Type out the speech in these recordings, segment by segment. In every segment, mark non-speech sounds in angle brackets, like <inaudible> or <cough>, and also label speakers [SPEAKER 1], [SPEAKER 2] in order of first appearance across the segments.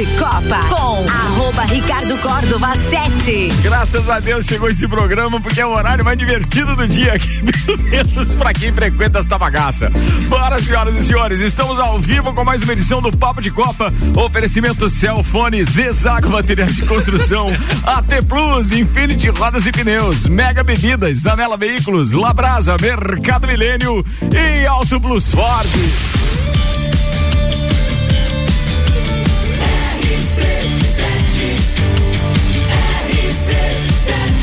[SPEAKER 1] de Copa com arroba Ricardo Córdova 7.
[SPEAKER 2] Graças a Deus chegou esse programa porque é o horário mais divertido do dia aqui, <laughs> pelo menos pra quem frequenta esta bagaça. Bora, senhoras e senhores, estamos ao vivo com mais uma edição do Papo de Copa. Oferecimento Celfone, Zezago Materiais de Construção, <laughs> AT Plus, Infinity Rodas e Pneus, Mega Bebidas, Zanela Veículos, Labrasa, Mercado Milênio e Auto Plus Ford.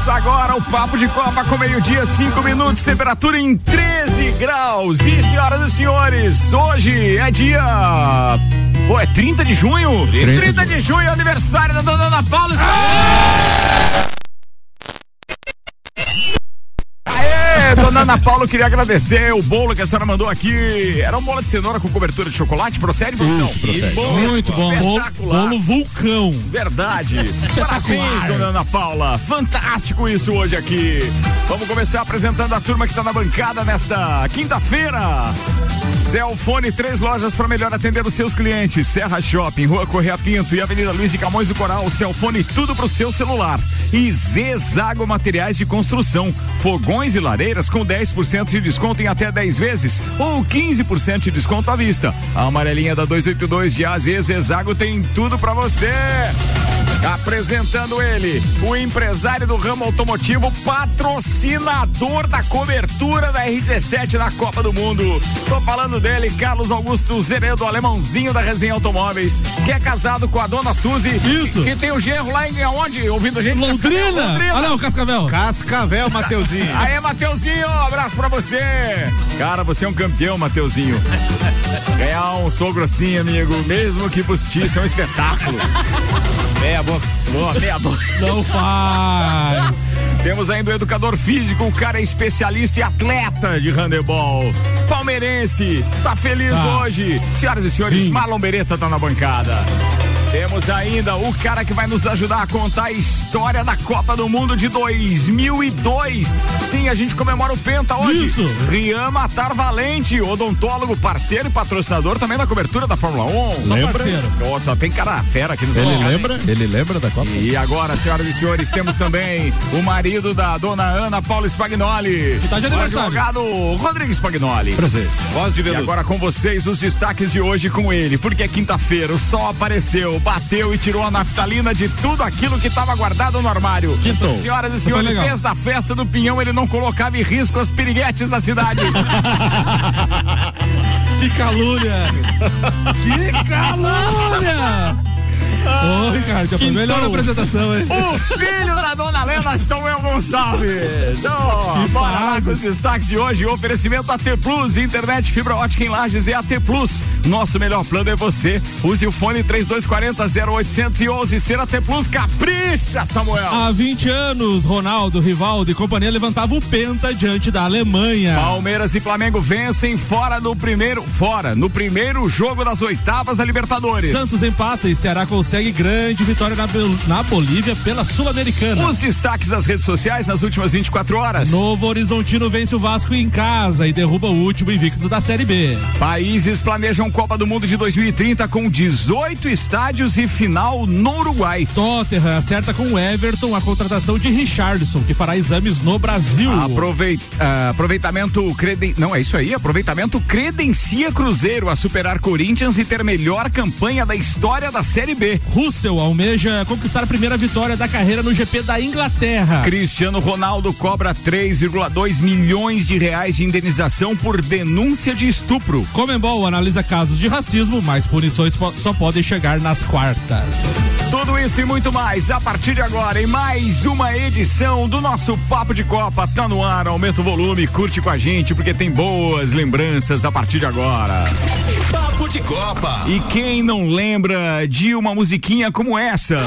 [SPEAKER 2] Começa agora o Papo de Copa com meio-dia, 5 minutos, temperatura em 13 graus. E senhoras e senhores, hoje é dia. Pô, é 30 de junho? 30, de junho, aniversário da dona Ana Paula. Aê, Ana Paula, queria agradecer o bolo que a senhora mandou aqui. Era um bolo de cenoura com cobertura de chocolate, procede, produção?
[SPEAKER 3] procede.
[SPEAKER 2] Bom,
[SPEAKER 3] Muito bom. Bolo,
[SPEAKER 2] espetacular.
[SPEAKER 3] bolo vulcão.
[SPEAKER 2] Verdade. <laughs> Parabéns, dona Ana Paula. Fantástico isso hoje aqui. Vamos começar apresentando a turma que está na bancada nesta quinta-feira. Celfone, três lojas para melhor atender os seus clientes. Serra Shopping, Rua Correia Pinto e Avenida Luiz de Camões do Coral. Celfone, tudo pro seu celular. E Zezago Materiais de Construção. Fogões e lareiras com 10% de desconto em até 10 vezes ou 15% de desconto à vista. A amarelinha da 282 de AZ Zezago tem tudo para você. Apresentando ele, o empresário do ramo automotivo, patrocinador da cobertura da RC7 na Copa do Mundo. Tô falando dele, Carlos Augusto Zeredo, alemãozinho da Resenha Automóveis, que é casado com a dona Suzy.
[SPEAKER 3] Isso.
[SPEAKER 2] Que tem o genro lá em onde? Ouvindo a gente? Cascavel,
[SPEAKER 3] Londrina! Olha lá o Cascavel.
[SPEAKER 4] Cascavel, Mateuzinho.
[SPEAKER 2] Aê, Mateuzinho, um abraço pra você. Cara, você é um campeão, Mateuzinho. Ganhar um sogro assim, amigo, mesmo que postiço, é um espetáculo. <laughs> Meia boca. Boa, meia boca.
[SPEAKER 3] Não faz.
[SPEAKER 2] Temos ainda o educador físico, o cara é especialista e atleta de handebol. Palmeirense, tá feliz
[SPEAKER 3] Tá.
[SPEAKER 2] hoje. Senhoras e senhores,
[SPEAKER 3] Sim.
[SPEAKER 2] Marlon Beretta tá na bancada. Temos ainda o cara que vai nos ajudar a contar a história da Copa do Mundo de 2002. Sim, a gente comemora o Penta hoje.
[SPEAKER 3] Isso.
[SPEAKER 2] Rian Matar Valente, odontólogo, parceiro e patrocinador também da cobertura da Fórmula 1.
[SPEAKER 3] Só parceiro.
[SPEAKER 2] Nossa, tem cara fera aqui nos
[SPEAKER 4] Ele
[SPEAKER 2] bancada, hein?
[SPEAKER 4] lembra? Ele lembra da Copa?
[SPEAKER 2] E agora, senhoras e senhores, temos também o marido da dona Ana Paula Spagnoli.
[SPEAKER 3] Que tá de
[SPEAKER 2] o
[SPEAKER 3] aniversário.
[SPEAKER 2] advogado Rodrigo Spagnoli.
[SPEAKER 4] Prazer. Voz de
[SPEAKER 2] E
[SPEAKER 4] veludo.
[SPEAKER 2] agora com vocês os destaques de hoje com ele, porque é quinta-feira, o sol apareceu, bateu e tirou a naftalina de tudo aquilo que estava guardado no armário.
[SPEAKER 3] Quintou.
[SPEAKER 2] Senhoras e senhores, desde a festa do Pinhão ele não colocava em risco as piriguetes da cidade. <laughs>
[SPEAKER 3] Que calúnia. que calúnia. Ô, Ricardo, já foi melhor a apresentação, hein?
[SPEAKER 2] O filho da dona Lena, Samuel Gonçalves. Então, bora lá com os destaques de hoje. Oferecimento AT Plus, internet fibra ótica em Lages é AT Plus. Nosso melhor plano é você. Use o fone 3240 0811. Ser AT Plus, capricha, Samuel.
[SPEAKER 3] Há 20 anos, Ronaldo, Rivaldo e companhia levantavam o penta diante da Alemanha.
[SPEAKER 2] Palmeiras e Flamengo vencem fora no primeiro, fora, no primeiro jogo das oitavas da Libertadores.
[SPEAKER 3] Santos empata e Ceará consegue grande vitória na, na Bolívia pela Sul-Americana.
[SPEAKER 2] Os destaques das redes sociais nas últimas 24 horas.
[SPEAKER 3] Novo Horizontino vence o Vasco em casa e derruba o último invicto da Série B.
[SPEAKER 2] Países planejam Copa do Mundo de 2030 com 18 estádios e final no Uruguai.
[SPEAKER 3] Tottenham acerta com o Everton a contratação de Richardson, que fará exames no Brasil.
[SPEAKER 2] Aproveit, ah, aproveitamento creden... não é isso aí, aproveitamento credencia Cruzeiro a superar Corinthians e ter melhor campanha da história da Série B.
[SPEAKER 3] Russell almeja conquistar a primeira vitória da carreira no GP da Inglaterra.
[SPEAKER 2] Cristiano Ronaldo cobra 3,2 milhões de reais de indenização por denúncia de estupro.
[SPEAKER 3] Comembol analisa casos de racismo, mas punições só podem chegar nas quartas.
[SPEAKER 2] Tudo isso e muito mais a partir de agora em mais uma edição do nosso Papo de Copa. Tá no ar, aumenta o volume, curte com a gente porque tem boas lembranças a partir de agora.
[SPEAKER 5] Papo de Copa.
[SPEAKER 2] E quem não lembra de uma musiquinha como essa?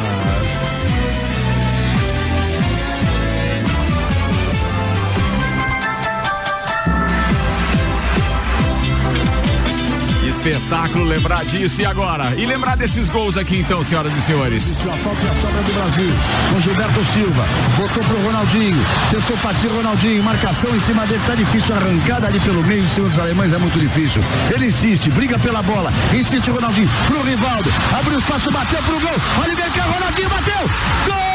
[SPEAKER 2] Espetáculo lembrar disso e agora. E lembrar desses gols aqui então, senhoras e senhores.
[SPEAKER 6] A falta e a sobra do Brasil. Com Gilberto Silva. Botou pro Ronaldinho. Tentou partir o Ronaldinho. Marcação em cima dele. Tá difícil. Arrancada ali pelo meio em cima dos alemães é muito difícil. Ele insiste, briga pela bola. Insiste o Ronaldinho. Pro Rivaldo. Abriu espaço, bateu pro gol. Oliver Kahn, Ronaldinho bateu. Gol!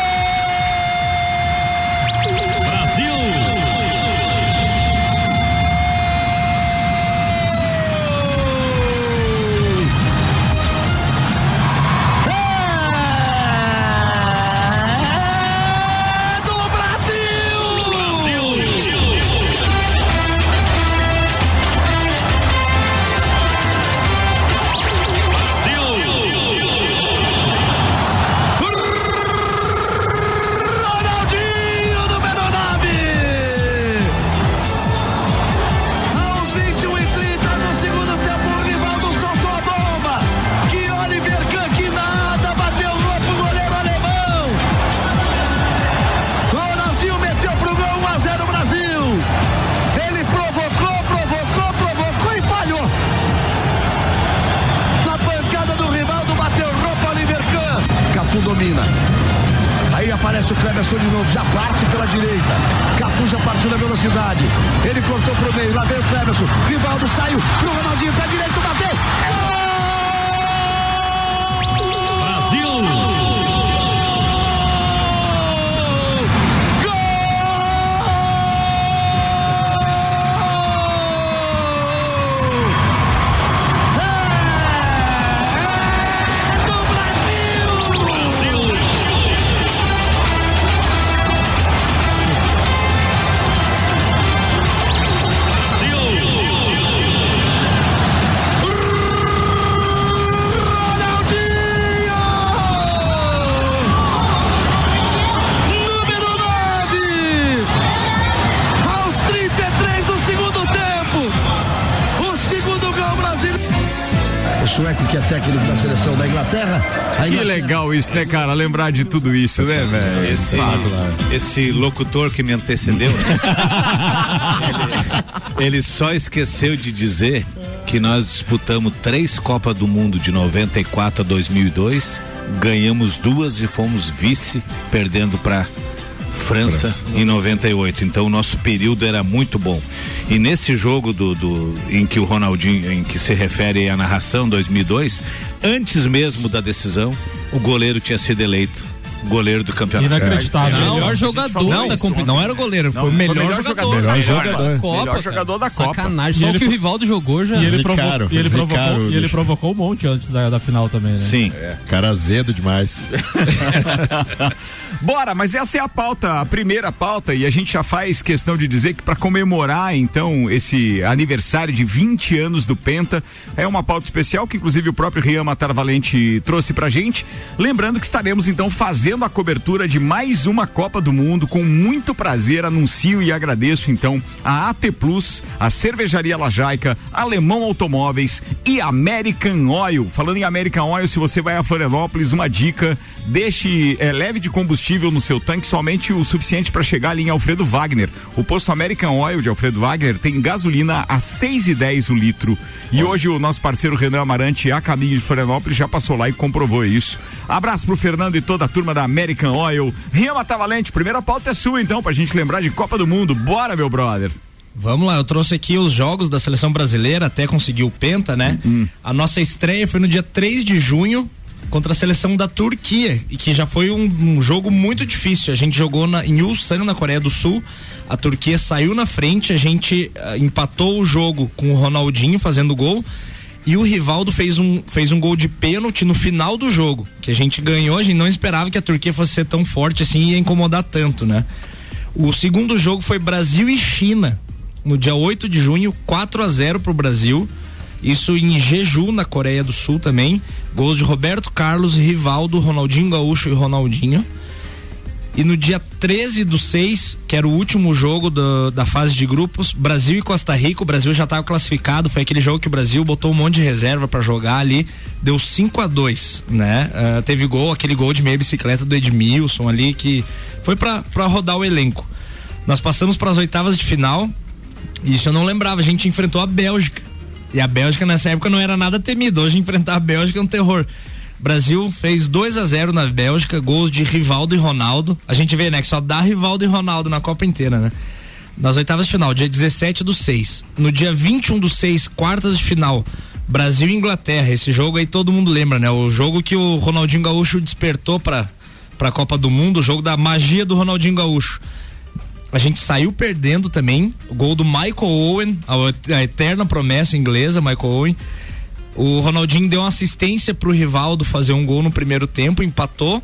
[SPEAKER 6] Cleberson de novo, já parte pela direita. Cafu já partiu na velocidade. Ele cortou pro meio, lá veio o Cleberson. Rivaldo saiu pro Ronaldinho, pé direito, que é técnico da seleção da Inglaterra. A
[SPEAKER 2] Que
[SPEAKER 6] Inglaterra-
[SPEAKER 2] legal isso, né, cara? Lembrar de tudo isso, né, velho?
[SPEAKER 4] Esse, esse locutor que me antecedeu, né? <laughs> ele, ele só esqueceu de dizer que nós disputamos três Copas do Mundo de 94 a 2002, ganhamos duas e fomos vice, perdendo para França, em 98. Então o nosso período era muito bom. E nesse jogo do, do em que o Ronaldinho, em que se refere à narração 2002, antes mesmo da decisão, o goleiro tinha sido eleito goleiro do campeonato.
[SPEAKER 7] Inacreditável.
[SPEAKER 8] Melhor
[SPEAKER 2] falou
[SPEAKER 8] jogador da
[SPEAKER 2] isso
[SPEAKER 8] competição. Não era o goleiro, foi o melhor, jogador.
[SPEAKER 2] Melhor
[SPEAKER 8] da
[SPEAKER 2] jogador.
[SPEAKER 8] Copa,
[SPEAKER 2] Melhor
[SPEAKER 8] cara.
[SPEAKER 2] jogador da Copa.
[SPEAKER 8] Sacanagem. Só que o Rivaldo jogou já.
[SPEAKER 7] E ele, provo-
[SPEAKER 9] Zicaram,
[SPEAKER 7] e ele provocou, e ele provocou um monte antes da, da final também, né?
[SPEAKER 4] Sim.
[SPEAKER 9] Cara azedo demais. <laughs>
[SPEAKER 2] Bora, mas essa é a pauta, a primeira pauta, e a gente já faz questão de dizer que para comemorar então esse aniversário de 20 anos do Penta, é uma pauta especial que inclusive o próprio Rian Matar Valente trouxe pra gente. Lembrando que estaremos então fazendo a cobertura de mais uma Copa do Mundo com muito prazer, anuncio e agradeço então a AT Plus, a Cervejaria Lajaica, Alemão Automóveis e American Oil. Falando em American Oil, se você vai a Florianópolis, uma dica, deixe é, leve de combustível no seu tanque somente o suficiente para chegar ali em Alfredo Wagner. O posto American Oil de Alfredo Wagner tem gasolina a seis e dez o litro. E hoje o nosso parceiro Renan Amarante, a caminho de Florianópolis, já passou lá e comprovou isso. Abraço pro Fernando e toda a turma da American Oil. Rian Matavalente, primeira pauta é sua então, pra gente lembrar de Copa do Mundo. Bora, meu brother.
[SPEAKER 8] Vamos lá, eu trouxe aqui os jogos da seleção brasileira, até conseguir o Penta, né? A nossa estreia foi no dia 3 de junho contra a seleção da Turquia, e que já foi um, um jogo muito difícil. A gente jogou na, em Ulsan, na Coreia do Sul. A Turquia saiu na frente, a gente ah, empatou o jogo com o Ronaldinho fazendo gol. E o Rivaldo fez um, fez um gol de pênalti no final do jogo, que a gente ganhou, a gente não esperava que a Turquia fosse ser tão forte assim e ia incomodar tanto, né? O segundo jogo foi Brasil e China, no dia 8 de junho, 4 a 0 pro Brasil. Isso em Jeju, na Coreia do Sul também. Gols de Roberto Carlos, Rivaldo, Ronaldinho Gaúcho e Ronaldinho. E no dia 13 do 6, que era o último jogo do- da fase de grupos, Brasil e Costa Rica, o Brasil já estava classificado, foi aquele jogo que o Brasil botou um monte de reserva para jogar ali, deu 5 a 2 né? Ah, teve gol, aquele gol de meia bicicleta do Edmilson ali, que foi para rodar o elenco. Nós passamos para as oitavas de final, isso eu não lembrava, a gente enfrentou a Bélgica. E a Bélgica nessa época não era nada temido. Hoje enfrentar a Bélgica é um terror. Brasil fez 2 a 0 na Bélgica, gols de Rivaldo e Ronaldo. A gente vê, né, que só dá Rivaldo e Ronaldo na Copa inteira, né? Nas oitavas de final, dia 17 do 6. No dia 21 do 6, quartas de final, Brasil e Inglaterra. Esse jogo aí todo mundo lembra, né? O jogo que o Ronaldinho Gaúcho despertou para para a Copa do Mundo, o jogo da magia do Ronaldinho Gaúcho. A gente saiu perdendo também. O gol do Michael Owen, a, a eterna promessa inglesa, Michael Owen. O Ronaldinho deu uma assistência pro Rivaldo fazer um gol no primeiro tempo, empatou.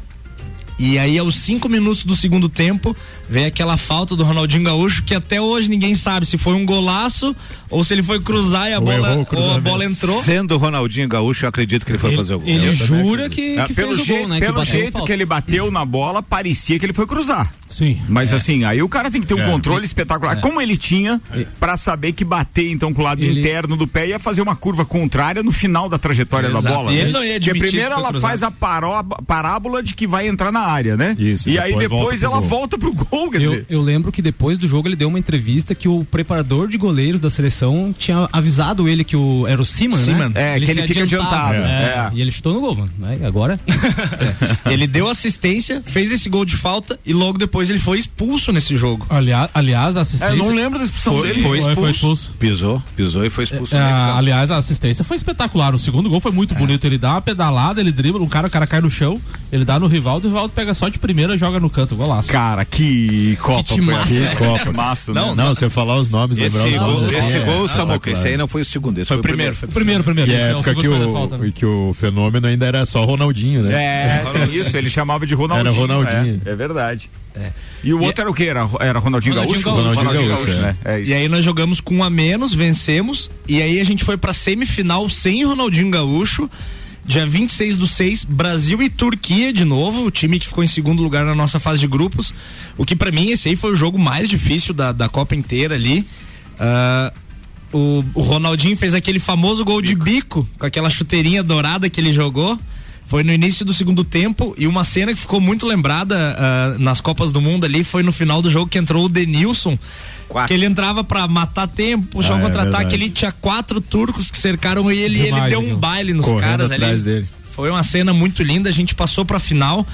[SPEAKER 8] E aí, aos cinco minutos do segundo tempo, vem aquela falta do Ronaldinho Gaúcho, que até hoje ninguém sabe se foi um golaço ou se ele foi cruzar e a,
[SPEAKER 9] Ou
[SPEAKER 8] bola, ou a bola entrou.
[SPEAKER 4] Sendo o Ronaldinho Gaúcho, eu acredito que ele foi
[SPEAKER 3] Ele,
[SPEAKER 4] fazer o gol.
[SPEAKER 3] ele
[SPEAKER 4] Eu
[SPEAKER 3] jura que,
[SPEAKER 2] Ah,
[SPEAKER 3] que
[SPEAKER 2] pelo
[SPEAKER 3] fez o
[SPEAKER 2] jeito,
[SPEAKER 3] gol, né?
[SPEAKER 2] pelo
[SPEAKER 3] que
[SPEAKER 2] jeito
[SPEAKER 3] falta.
[SPEAKER 2] que ele bateu na bola, parecia que ele foi cruzar.
[SPEAKER 7] Sim.
[SPEAKER 2] Mas
[SPEAKER 3] É.
[SPEAKER 2] assim, aí o cara tem que ter um controle espetacular. Como ele tinha, pra saber que bater então com o lado
[SPEAKER 3] Ele-
[SPEAKER 2] interno do pé ia fazer uma curva contrária no final da trajetória da bola.
[SPEAKER 8] E
[SPEAKER 2] né?
[SPEAKER 8] ele não ia
[SPEAKER 2] Porque primeiro ela
[SPEAKER 8] cruzado.
[SPEAKER 2] faz a paró- parábola de que vai entrar na área, né?
[SPEAKER 9] Isso,
[SPEAKER 2] E aí
[SPEAKER 9] depois
[SPEAKER 2] depois
[SPEAKER 9] volta
[SPEAKER 2] ela
[SPEAKER 9] gol.
[SPEAKER 2] volta pro gol, quer
[SPEAKER 3] Eu,
[SPEAKER 2] dizer.
[SPEAKER 3] eu lembro que depois do jogo ele deu uma entrevista que o preparador de goleiros da seleção tinha avisado ele que o era o Siman,
[SPEAKER 8] Seaman.
[SPEAKER 3] né?
[SPEAKER 2] É, que ele fica adiantado.
[SPEAKER 3] É,
[SPEAKER 2] É.
[SPEAKER 3] E ele chutou no gol, mano. Aí, agora <laughs>
[SPEAKER 8] Ele deu assistência, fez esse gol de falta e logo depois ele foi expulso nesse jogo.
[SPEAKER 3] aliás, aliás a
[SPEAKER 2] É,
[SPEAKER 3] assistência
[SPEAKER 2] eu não lembro da expulsão
[SPEAKER 8] Foi-
[SPEAKER 2] dele.
[SPEAKER 8] foi
[SPEAKER 7] Foi, foi
[SPEAKER 8] expulso.
[SPEAKER 7] expulso.
[SPEAKER 4] Pisou, pisou e foi expulso.
[SPEAKER 3] É,
[SPEAKER 4] campo.
[SPEAKER 3] aliás, a assistência foi espetacular. O segundo gol foi muito bonito. Ele dá uma pedalada, ele dribla, o cara, o cara cai no chão, ele dá no Rivaldo, o Rivaldo pega só de primeira e joga no canto. Golaço.
[SPEAKER 2] Cara, que Copa
[SPEAKER 3] Que
[SPEAKER 2] foi essa?
[SPEAKER 9] né? Copa.
[SPEAKER 2] massa, né?
[SPEAKER 9] Não, não, se eu falar os nomes,
[SPEAKER 4] Esse
[SPEAKER 9] lembrar os
[SPEAKER 4] gol,
[SPEAKER 9] nomes.
[SPEAKER 4] esse
[SPEAKER 9] assim,
[SPEAKER 4] gol,
[SPEAKER 9] é,
[SPEAKER 4] Samuca, esse aí não foi o segundo, esse
[SPEAKER 8] Foi
[SPEAKER 4] foi,
[SPEAKER 8] o primeiro, foi
[SPEAKER 3] Primeiro, primeiro.
[SPEAKER 9] E
[SPEAKER 3] Esse
[SPEAKER 9] é
[SPEAKER 3] é o
[SPEAKER 9] época que o,
[SPEAKER 3] falta, né?
[SPEAKER 9] que o fenômeno ainda era só Ronaldinho, né?
[SPEAKER 2] É, isso, ele chamava de Ronaldinho.
[SPEAKER 9] Era Ronaldinho.
[SPEAKER 2] É, é verdade. E o outro era o quê? Era, era Ronaldinho,
[SPEAKER 3] Ronaldinho
[SPEAKER 2] Gaúcho?
[SPEAKER 3] Gaúcho.
[SPEAKER 9] Ronaldinho Gaúcho,
[SPEAKER 2] né? É isso.
[SPEAKER 8] E aí nós jogamos com um a menos, vencemos. E aí a gente foi pra semifinal sem Ronaldinho Gaúcho. Dia 26 do 6, Brasil e Turquia de novo, o time que ficou em segundo lugar na nossa fase de grupos. O que pra mim esse aí foi o jogo mais difícil da, da Copa inteira ali. Ah, o, o Ronaldinho fez aquele famoso gol de bico, com aquela chuteirinha dourada que ele jogou. Foi no início do segundo tempo e uma cena que ficou muito lembrada ah, nas Copas do Mundo ali foi no final do jogo que entrou o Denilson.
[SPEAKER 4] Quatro.
[SPEAKER 8] Que ele entrava pra matar tempo, puxar
[SPEAKER 9] Ah,
[SPEAKER 8] um
[SPEAKER 9] é
[SPEAKER 8] contra-ataque.
[SPEAKER 9] verdade.
[SPEAKER 8] ele tinha quatro turcos que cercaram ele e ele
[SPEAKER 7] Demais,
[SPEAKER 8] deu um baile nos
[SPEAKER 9] Correndo
[SPEAKER 8] caras
[SPEAKER 9] atrás
[SPEAKER 8] ali.
[SPEAKER 9] dele.
[SPEAKER 8] Foi uma cena muito linda. A gente passou pra final,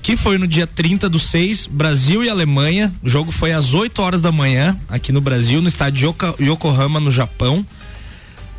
[SPEAKER 8] que foi no dia 30 do 6, Brasil e Alemanha. O jogo foi às 8 horas da manhã, aqui no Brasil, no estádio Yokohama, no Japão.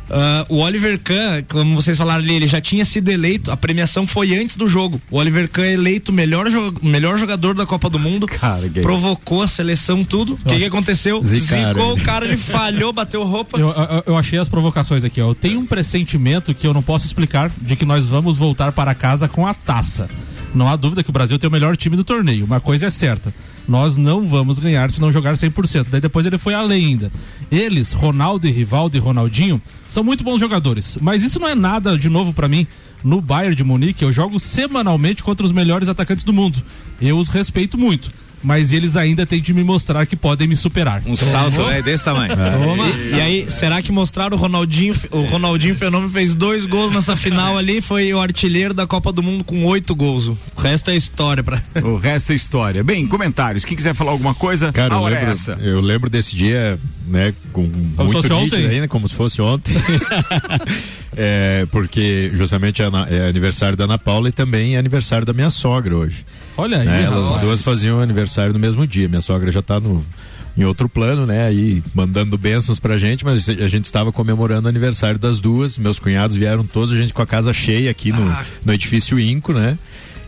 [SPEAKER 8] Ah, o Oliver Kahn, como vocês falaram ali, ele já tinha sido eleito, a premiação foi antes do jogo. O Oliver Kahn é eleito melhor, jo- melhor jogador da Copa do Mundo.
[SPEAKER 2] Cara,
[SPEAKER 8] provocou a seleção, tudo. O que, que aconteceu?
[SPEAKER 9] Zicaram
[SPEAKER 8] Zicou o cara, ele falhou, bateu roupa.
[SPEAKER 3] Eu, eu, eu achei as provocações aqui, ó. Eu tenho um pressentimento que eu não posso explicar de que nós vamos voltar para casa com a taça. Não há dúvida que o Brasil tem o melhor time do torneio. Uma coisa é certa. Nós não vamos ganhar se não jogar 100%. Daí depois ele foi além ainda. Eles, Ronaldo e Rivaldo e Ronaldinho, são muito bons jogadores. Mas isso não é nada de novo para mim. No Bayern de Munique, eu jogo semanalmente contra os melhores atacantes do mundo. Eu os respeito muito. Mas eles ainda têm de me mostrar que podem me superar.
[SPEAKER 4] Um salto é desse tamanho. <laughs>
[SPEAKER 8] E, e aí, será que mostraram o Ronaldinho? O Ronaldinho Fenômeno fez dois gols nessa final ali, foi o artilheiro da Copa do Mundo com oito gols. O resto é história pra.
[SPEAKER 2] O resto é história. Bem, comentários. Quem quiser falar alguma coisa,
[SPEAKER 9] Cara,
[SPEAKER 2] a
[SPEAKER 9] eu
[SPEAKER 2] hora é
[SPEAKER 9] lembro,
[SPEAKER 2] essa.
[SPEAKER 9] eu lembro desse dia, né, com
[SPEAKER 3] Como se
[SPEAKER 9] muito
[SPEAKER 3] fosse
[SPEAKER 9] nítido
[SPEAKER 3] ontem?
[SPEAKER 9] ainda, como se fosse ontem. <laughs> É, porque justamente é, é aniversário da Ana Paula e também é aniversário da minha sogra hoje.
[SPEAKER 3] Olha aí,
[SPEAKER 9] né? Elas duas faziam aniversário no mesmo dia. Minha sogra já tá no em outro plano, né? Aí mandando bênçãos pra gente, mas a gente estava comemorando o aniversário das duas. Meus cunhados vieram todos, a gente com a casa cheia aqui no, no edifício Inco, né?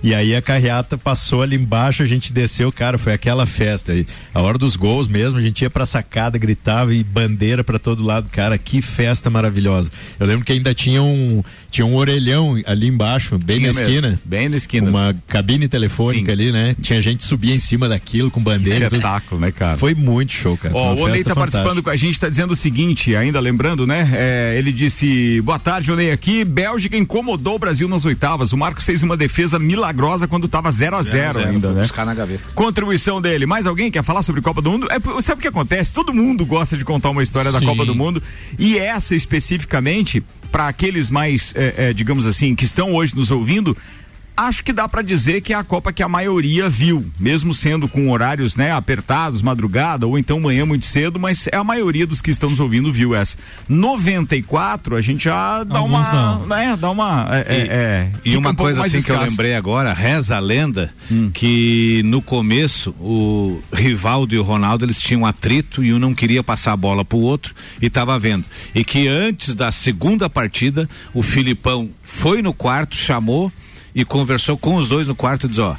[SPEAKER 9] E aí a carreata passou ali embaixo, a gente desceu, cara, foi aquela festa. E a hora dos gols mesmo, a gente ia pra sacada, gritava e bandeira pra todo lado, cara, que festa maravilhosa. Eu lembro que ainda tinha um tinha um orelhão ali embaixo, bem
[SPEAKER 2] Tinha
[SPEAKER 9] na
[SPEAKER 2] mesmo,
[SPEAKER 9] esquina.
[SPEAKER 2] Bem na esquina.
[SPEAKER 9] Uma cabine telefônica
[SPEAKER 2] Sim.
[SPEAKER 9] ali, né? Tinha gente subia em cima daquilo com
[SPEAKER 2] Que
[SPEAKER 9] bandeiras.
[SPEAKER 2] espetáculo, né, cara?
[SPEAKER 9] Foi muito show, cara.
[SPEAKER 2] Ó, o Onei tá participando
[SPEAKER 9] fantástica.
[SPEAKER 2] com a gente, está dizendo o seguinte, ainda lembrando, né? É, ele disse: Boa tarde, Onei aqui. Bélgica incomodou o Brasil nas oitavas. O Marcos fez uma defesa milagrosa quando tava 0 a 0 ainda, né?
[SPEAKER 4] buscar na gaveta.
[SPEAKER 2] Contribuição dele. Mais alguém quer falar sobre Copa do Mundo? É, sabe o que acontece? Todo mundo gosta de contar uma história da
[SPEAKER 7] Sim.
[SPEAKER 2] Copa do Mundo. E essa especificamente, para aqueles mais, é, é, digamos assim, que estão hoje nos ouvindo, acho que dá para dizer que é a Copa que a maioria viu, mesmo sendo com horários, né, apertados, madrugada ou então manhã muito cedo, mas é a maioria dos que estão nos ouvindo viu essa. 94, a gente já dá
[SPEAKER 3] Alguns
[SPEAKER 2] uma,
[SPEAKER 3] não.
[SPEAKER 2] né, dá uma é,
[SPEAKER 4] E,
[SPEAKER 2] é, é,
[SPEAKER 4] e uma
[SPEAKER 2] um
[SPEAKER 4] coisa assim que eu
[SPEAKER 2] escasso.
[SPEAKER 4] lembrei agora, reza a lenda que no começo o Rivaldo e o Ronaldo eles tinham atrito e um não queria passar a bola pro outro e estava vendo. E que antes da segunda partida o Filipão foi no quarto, chamou e conversou com os dois no quarto e diz, ó,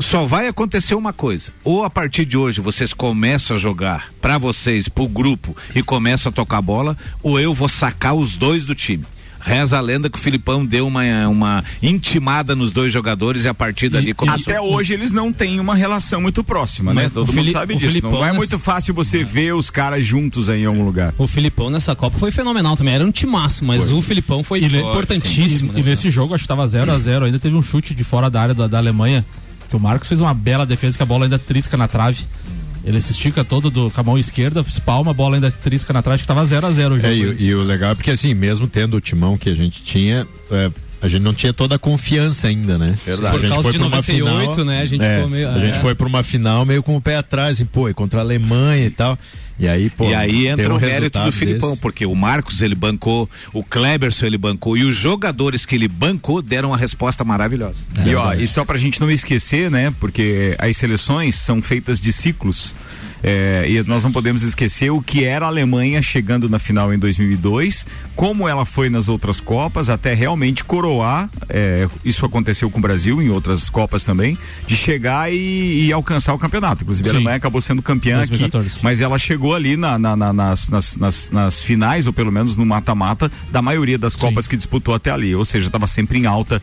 [SPEAKER 4] só vai acontecer uma coisa. Ou a partir de hoje vocês começam a jogar pra vocês, pro grupo e começam a tocar bola, ou eu vou sacar os dois do time. Reza a lenda que o Filipão deu uma, uma intimada nos dois jogadores e a partir dali começou.
[SPEAKER 2] Até hoje eles não têm uma relação muito próxima, né?
[SPEAKER 10] Mas
[SPEAKER 2] Todo
[SPEAKER 10] o
[SPEAKER 2] mundo
[SPEAKER 10] Fili-
[SPEAKER 2] sabe
[SPEAKER 10] o
[SPEAKER 2] disso.
[SPEAKER 10] Filipão
[SPEAKER 2] Não é
[SPEAKER 10] nessa-
[SPEAKER 2] muito fácil você ver os caras juntos aí em algum lugar.
[SPEAKER 10] O Filipão nessa Copa foi fenomenal também. Era um timaço, mas o Filipão foi, importantíssimo.
[SPEAKER 3] E,
[SPEAKER 10] nessa-
[SPEAKER 3] nesse jogo, acho que tava 0 a 0 Ainda teve um chute de fora da área da, da Alemanha. Que o Marcos fez uma bela defesa, que a bola ainda trisca na trave. Ele se estica todo do, com a mão esquerda, espalma, a bola ainda trisca na trave, que tava 0 a 0 o jogo.
[SPEAKER 9] É, e, o- e o legal é porque assim, mesmo tendo o timão que a gente tinha, é, a gente não tinha toda a confiança ainda, né?
[SPEAKER 10] Verdade.
[SPEAKER 9] A gente
[SPEAKER 10] Por causa
[SPEAKER 9] foi
[SPEAKER 10] de
[SPEAKER 9] pra uma
[SPEAKER 10] 98,
[SPEAKER 9] final,
[SPEAKER 10] né? A gente
[SPEAKER 9] é,
[SPEAKER 10] ficou meio-
[SPEAKER 9] A gente
[SPEAKER 10] é.
[SPEAKER 9] foi pra uma final meio com o pé atrás, assim, pô, e contra a Alemanha e tal. E aí, pô.
[SPEAKER 4] e aí entra
[SPEAKER 9] um
[SPEAKER 4] o mérito do Filipão,
[SPEAKER 9] desse.
[SPEAKER 4] porque o Marcos ele bancou, o Kleberson ele bancou e os jogadores que ele bancou deram uma resposta maravilhosa.
[SPEAKER 2] E ó, e só pra gente não esquecer, né? Porque as seleções são feitas de ciclos. é, e nós não podemos esquecer o que era a Alemanha chegando na final em 2002, como ela foi nas outras Copas, até realmente coroar. É, isso aconteceu com o Brasil em outras Copas também, de chegar e, e alcançar o campeonato. Inclusive,
[SPEAKER 3] Sim.
[SPEAKER 2] a Alemanha acabou sendo campeã
[SPEAKER 3] 2014.
[SPEAKER 2] aqui, mas ela chegou ali na, na, na, nas, nas, nas, nas, finais, ou pelo menos no mata-mata, da maioria das Copas Sim. que disputou até ali. Ou seja, estava sempre em alta.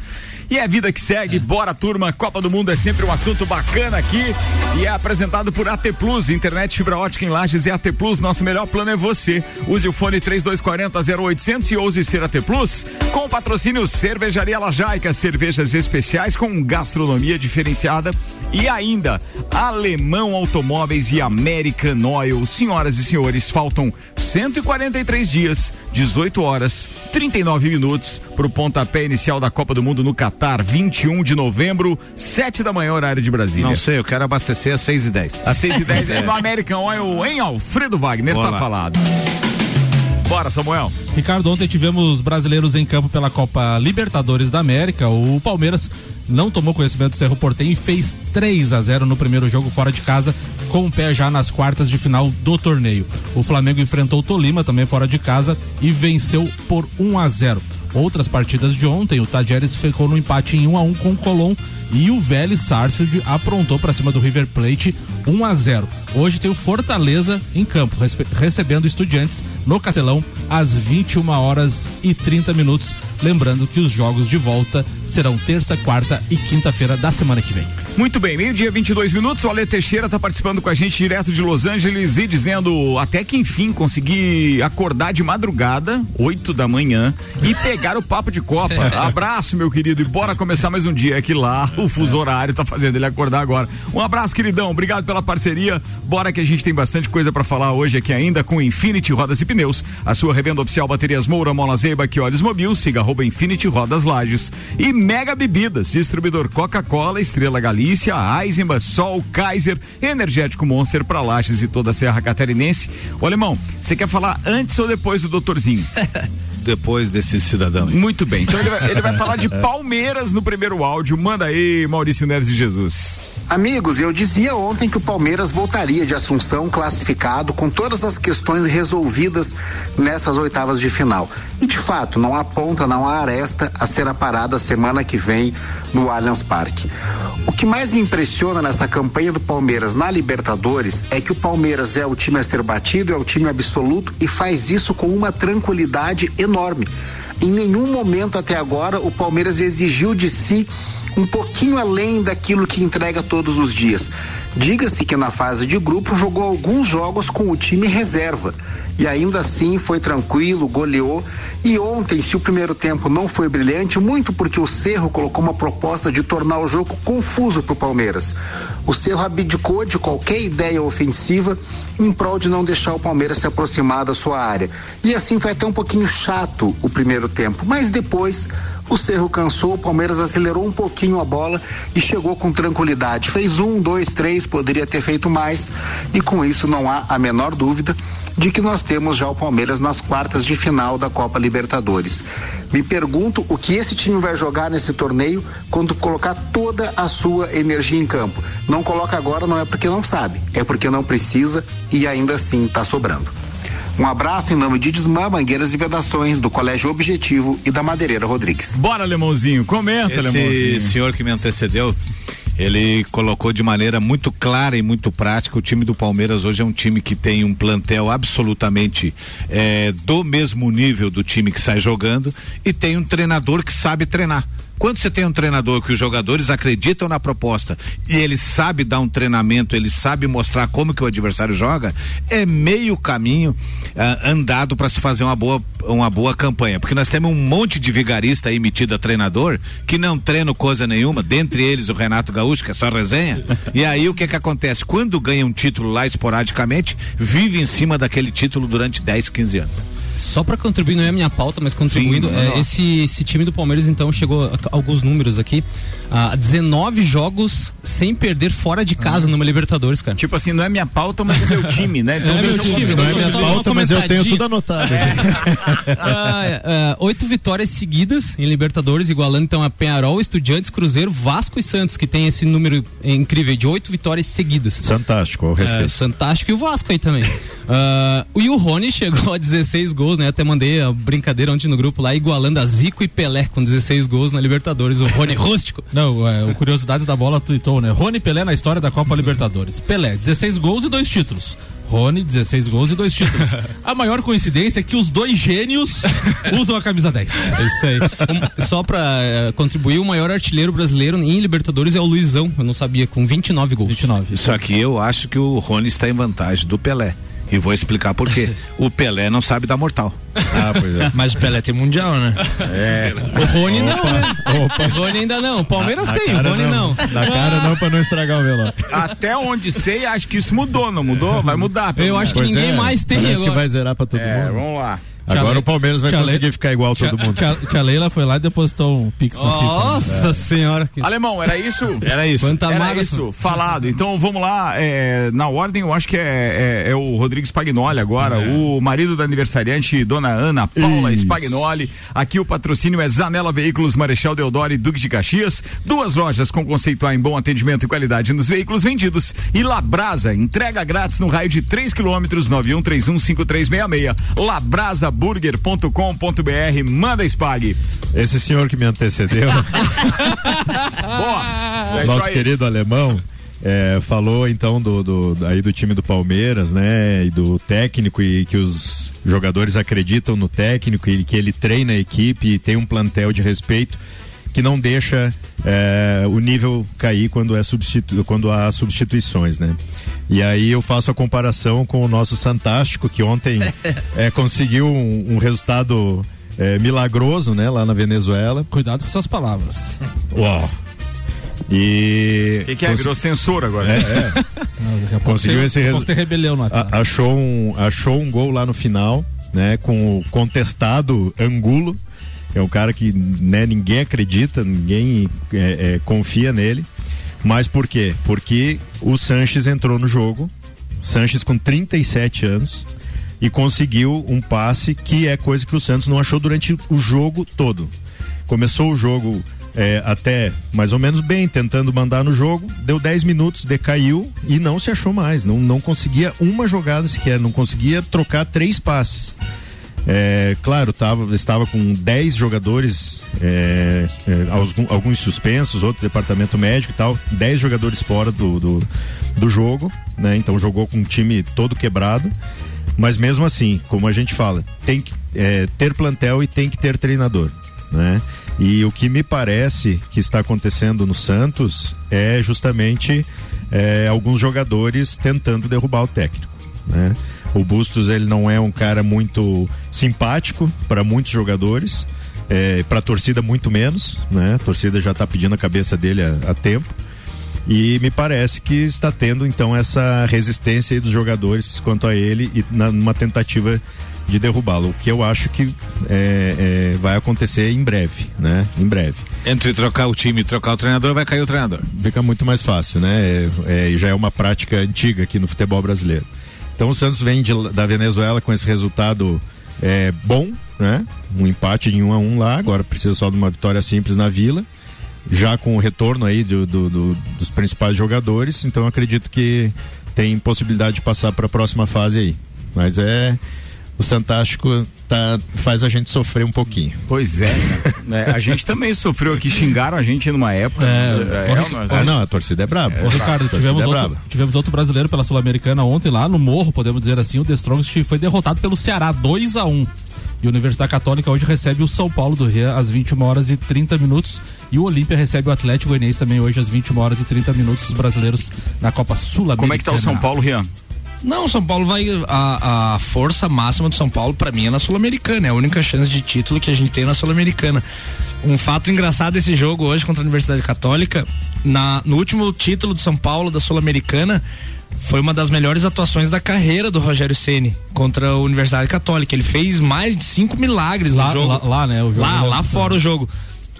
[SPEAKER 2] E é a vida que segue. É. Bora, turma. Copa do Mundo é sempre um assunto bacana aqui. E é apresentado por AT Plus, internet fibra ótica em Lages e AT Plus. Nosso melhor plano é você. Use o fone 3240 08 811 CRT Plus, com patrocínio Cervejaria Lajaica, cervejas especiais com gastronomia diferenciada e ainda Alemão Automóveis e American Oil. Senhoras e senhores, faltam 143 dias, 18 horas, 39 minutos para o pontapé inicial da Copa do Mundo no Catar, 21 de novembro, 7 da manhã, horário de Brasília.
[SPEAKER 4] Não sei, eu quero abastecer às 6 e 10
[SPEAKER 2] Às 6 e 10 <laughs> é. no American Oil em Alfredo Wagner,
[SPEAKER 4] Olá.
[SPEAKER 2] tá falado. Bora, Samuel.
[SPEAKER 3] Ricardo, ontem tivemos brasileiros em campo pela Copa Libertadores da América. O Palmeiras não tomou conhecimento do Cerro Porteño e fez 3 a 0 no primeiro jogo fora de casa, com o pé já nas quartas de final do torneio. O Flamengo enfrentou o Tolima também fora de casa e venceu por 1 a 0. Outras partidas de ontem, o Tajeres ficou no empate em 1 a 1 com o e o Vélez Sarsfield aprontou para cima do River Plate 1 a 0. Hoje tem o Fortaleza em campo, recebendo estudiantes no Catelão às 21 horas e 30 minutos. Lembrando que os jogos de volta serão terça, quarta e quinta-feira da semana que vem.
[SPEAKER 2] Muito bem, meio-dia, 22 minutos. O Ale Teixeira tá participando com a gente direto de Los Angeles e dizendo até que enfim consegui acordar de madrugada, 8 da manhã, e pegar o papo de Copa. <laughs> Abraço, meu querido, e bora começar mais um dia. É que lá o fuso horário tá fazendo ele acordar agora. Um abraço, queridão. Obrigado pela parceria. Bora que a gente tem bastante coisa para falar hoje aqui ainda com Infinity Rodas e Pneus, a sua revenda oficial Baterias Moura, Mola Zeiba, que olhos mobil, siga arroba Infinity Rodas Lages e Mega Bebidas, distribuidor Coca-Cola, Estrela Galícia, Eisenbach, Sol, Kaiser, Energético Monster para Lages e toda a Serra Catarinense. Ô Alemão, você quer falar antes ou depois do doutorzinho? <laughs>
[SPEAKER 4] Depois desse cidadão. aí.
[SPEAKER 2] Muito bem, então ele vai, ele vai falar de <laughs> Palmeiras no primeiro áudio. Manda aí, Maurício Neves de Jesus.
[SPEAKER 11] Amigos, eu dizia ontem que o Palmeiras voltaria de Assunção classificado com todas as questões resolvidas nessas oitavas de final. E de fato, não há ponta, não há aresta a ser aparada semana que vem no Allianz Parque. O que mais me impressiona nessa campanha do Palmeiras na Libertadores é que o Palmeiras é o time a ser batido, é o time absoluto e faz isso com uma tranquilidade enorme. Em nenhum momento até agora o Palmeiras exigiu de si um pouquinho além daquilo que entrega todos os dias. Diga-se que na fase de grupo jogou alguns jogos com o time reserva e ainda assim foi tranquilo, goleou. E ontem, se o primeiro tempo não foi brilhante, muito porque o Cerro colocou uma proposta de tornar o jogo confuso para o Palmeiras. O Cerro abdicou de qualquer ideia ofensiva em prol de não deixar o Palmeiras se aproximar da sua área. E assim foi até um pouquinho chato o primeiro tempo, mas depois O Cerro cansou, o Palmeiras acelerou um pouquinho a bola e chegou com tranquilidade. Fez um, dois, três, poderia ter feito mais e com isso não há a menor dúvida de que nós temos já o Palmeiras nas quartas de final da Copa Libertadores. Me pergunto o que esse time vai jogar nesse torneio quando colocar toda a sua energia em campo. Não coloca agora não é porque não sabe, é porque não precisa e ainda assim está sobrando. Um abraço em nome de Desmã, Mangueiras e Vedações, do Colégio Objetivo e da Madeireira Rodrigues.
[SPEAKER 2] Bora, Lemãozinho, comenta,
[SPEAKER 4] Esse
[SPEAKER 2] Lemãozinho.
[SPEAKER 4] senhor que me antecedeu, ele colocou de maneira muito clara e muito prática. O time do Palmeiras hoje é um time que tem um plantel absolutamente eh, do mesmo nível do time que sai jogando e tem um treinador que sabe treinar. Quando você tem um treinador que os jogadores acreditam na proposta e ele sabe dar um treinamento, ele sabe mostrar como que o adversário joga, é meio caminho ah, andado para se fazer uma boa, uma boa campanha. Porque nós temos um monte de vigarista aí metido a treinador que não treina coisa nenhuma, dentre eles o Renato Gaúcho, que é só resenha. e aí o que que acontece? Quando ganha um título lá esporadicamente, vive em cima daquele título durante 10, 15 anos.
[SPEAKER 10] Só pra contribuir, não é a minha pauta, mas contribuindo,
[SPEAKER 4] Sim,
[SPEAKER 10] é, esse, esse time do Palmeiras, então, chegou a, alguns números aqui. A 19 jogos sem perder fora de casa numa Libertadores, cara.
[SPEAKER 2] Tipo assim, não é minha pauta, mas é meu time, né? <laughs> Então
[SPEAKER 10] É meu time.
[SPEAKER 9] Não é minha pauta, mas eu tenho tudo anotado. <laughs>
[SPEAKER 10] Ah, é, é, oito vitórias seguidas em Libertadores, igualando então a Penharol, Estudiantes, Cruzeiro, Vasco e Santos, que tem esse número incrível de oito vitórias seguidas.
[SPEAKER 9] Fantástico, ao
[SPEAKER 10] É,
[SPEAKER 9] respeito.
[SPEAKER 10] o Fantástico e o Vasco aí também. <laughs> Ah, e o Rony chegou a 16 gols, né? Até mandei a brincadeira ontem no grupo lá, igualando a Zico e Pelé com 16 gols na Libertadores. O Rony <laughs> rústico.
[SPEAKER 3] Não, é, o Curiosidades da Bola tweetou, né? Rony Pelé na história da Copa Libertadores. Pelé, 16 gols e dois títulos. Rony, 16 gols e dois títulos. <laughs> A maior coincidência é que os dois gênios <laughs> usam a camisa 10.
[SPEAKER 10] É isso aí. Um- só pra eh, contribuir, o maior artilheiro brasileiro em Libertadores é o Luizão. Eu não sabia, com 29 gols.
[SPEAKER 3] 29.
[SPEAKER 4] Só que eu acho que o Rony está em vantagem do Pelé. E vou explicar por quê. <laughs> o Pelé não sabe dar mortal.
[SPEAKER 9] Ah, pois é.
[SPEAKER 8] Mas o Pelé tem mundial, né?
[SPEAKER 10] O Rony não, né? O Rony ainda não. O Palmeiras
[SPEAKER 9] Na
[SPEAKER 10] tem, o Rony não.
[SPEAKER 9] Na cara não, pra não estragar o velório.
[SPEAKER 2] Até onde sei, acho que isso mudou, não mudou? Vai mudar.
[SPEAKER 10] Eu acho que
[SPEAKER 2] menos.
[SPEAKER 10] ninguém mais tem
[SPEAKER 9] Parece que
[SPEAKER 10] agora.
[SPEAKER 9] vai zerar pra todo
[SPEAKER 2] É,
[SPEAKER 9] mundo.
[SPEAKER 2] vamos lá.
[SPEAKER 9] Agora o Palmeiras vai
[SPEAKER 3] Tia
[SPEAKER 9] conseguir
[SPEAKER 3] Le-
[SPEAKER 9] ficar igual todo mundo.
[SPEAKER 3] Tia, tia Leila foi lá e depositou um pix na FIFA.
[SPEAKER 10] Nossa senhora. que-
[SPEAKER 2] Alemão, era isso?
[SPEAKER 4] Era isso.
[SPEAKER 10] Quanta
[SPEAKER 2] Era isso, falado. Então vamos lá, é, na ordem, eu acho que é, é- é o Rodrigues Spagnoli agora, o marido da aniversariante, dona Ana Paula Spagnoli. Aqui o patrocínio é Zanela Veículos, Marechal Deodoro e Duque de Caxias. Duas lojas com conceito A em bom atendimento e qualidade nos veículos vendidos. E Labrasa, entrega grátis no raio de 3 quilômetros, 91315366. Labrasaburger.com.br, manda Spag.
[SPEAKER 9] Esse senhor que me antecedeu, <laughs>
[SPEAKER 2] Boa. É
[SPEAKER 9] nosso querido alemão, é, falou então do, do- aí do time do Palmeiras, né? E do técnico e que os jogadores acreditam no técnico e que ele treina a equipe e tem um plantel de respeito que não deixa é, o nível cair quando é substitu quando há substituições, né? E aí eu faço a comparação com o nosso Santástico que ontem é, <laughs> conseguiu um, um resultado é, milagroso, né? Lá na Venezuela.
[SPEAKER 3] Cuidado com suas palavras.
[SPEAKER 9] Uau. E
[SPEAKER 2] O que, que é? Virou censor agora.
[SPEAKER 9] é, é.
[SPEAKER 3] Não,
[SPEAKER 9] Conseguiu
[SPEAKER 3] tem-
[SPEAKER 9] esse
[SPEAKER 3] daqui a
[SPEAKER 9] resu-
[SPEAKER 3] pouco tem rebelião no WhatsApp.
[SPEAKER 9] Achou um achou um gol lá no final, né? Com o contestado Angulo, é um cara que né, ninguém acredita, ninguém é, é, confia nele. Mas por quê? Porque o Sanches entrou no jogo, Sanches com 37 anos e conseguiu um passe que é coisa que o Santos não achou durante o jogo todo. Começou o jogo é, até mais ou menos bem, tentando mandar no jogo, deu 10 minutos, decaiu e não se achou mais. Não, não conseguia uma jogada sequer, não conseguia trocar três passes. É, claro, tava, estava com 10 jogadores, é, é, alguns, alguns suspensos, outro departamento médico e tal, 10 jogadores fora do, do, do jogo, né? Então jogou com um time todo quebrado. Mas mesmo assim, como a gente fala, tem que é, ter plantel e tem que ter treinador. Né? E o que me parece que está acontecendo no Santos é justamente é, alguns jogadores tentando derrubar o técnico. Né? O Bustos ele não é um cara muito simpático para muitos jogadores, é, para a torcida muito menos, né? A torcida já está pedindo a cabeça dele há, há tempo. E me parece que está tendo então essa resistência dos jogadores quanto a ele e na, numa tentativa de derrubá-lo. O que eu acho que é, é, vai acontecer em breve, né? Em breve.
[SPEAKER 4] Entre trocar o time e trocar o treinador, vai cair o treinador.
[SPEAKER 9] Fica muito mais fácil, né? É, é, já é uma prática antiga aqui no futebol brasileiro. Então o Santos vem de, da Venezuela com esse resultado é, bom, né? Um empate em um a um lá, agora precisa só de uma vitória simples na Vila, já com o retorno aí do, do, do, dos principais jogadores, então acredito que tem possibilidade de passar para a próxima fase aí. Mas é o Santástico tá, faz a gente sofrer um pouquinho.
[SPEAKER 2] Pois é, né? a gente também sofreu aqui, xingaram a gente numa época.
[SPEAKER 9] É, é, é, não, a torcida é braba.
[SPEAKER 3] Ô, Ricardo, tivemos,
[SPEAKER 9] é
[SPEAKER 3] outro,
[SPEAKER 9] braba.
[SPEAKER 3] tivemos outro brasileiro pela Sul-Americana ontem lá no Morro, podemos dizer assim, o The Strongest foi derrotado pelo Ceará 2 a 1 e a Universidade Católica hoje recebe o São Paulo do Rio às 21 horas e 30 minutos. E o Olímpia recebe o Atlético Goianiense também hoje às 21 horas e 30 minutos. Os brasileiros na Copa Sul-Americana.
[SPEAKER 2] Como é que tá o São Paulo, Rian?
[SPEAKER 8] Não, São Paulo vai. A, a força máxima do São Paulo, para mim, é na Sul-Americana. É a única chance de título que a gente tem na Sul-Americana. Um fato engraçado desse jogo hoje contra a Universidade Católica, na, no último título do São Paulo da Sul-Americana, foi uma das melhores atuações da carreira do Rogério Ceni contra a Universidade Católica. Ele fez mais de cinco milagres
[SPEAKER 3] Lá-
[SPEAKER 8] no jogo.
[SPEAKER 3] lá- lá, né, o jogo
[SPEAKER 8] lá,
[SPEAKER 3] lá-
[SPEAKER 8] lá fora o jogo.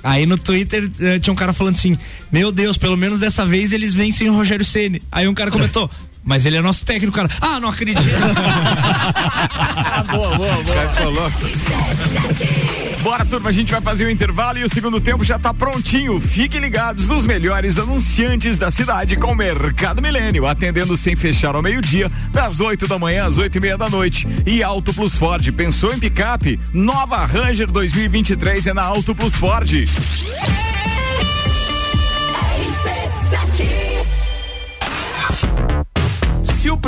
[SPEAKER 8] Aí no Twitter eh, tinha um cara falando assim: Meu Deus, pelo menos dessa vez eles vencem o Rogério Ceni. Aí um cara comentou. Mas ele é nosso técnico, cara. Ah, não acredito. <laughs>
[SPEAKER 2] boa, boa, boa. Bora, turma, a gente vai fazer o intervalo e o segundo tempo já tá prontinho. Fiquem ligados nos melhores anunciantes da cidade com o Mercado Milênio, atendendo sem fechar ao meio-dia, das 8 da manhã às 8 e meia da noite. E Auto Plus Ford, pensou em picape? Nova Ranger 2023 é na Auto Plus Ford.
[SPEAKER 12] Se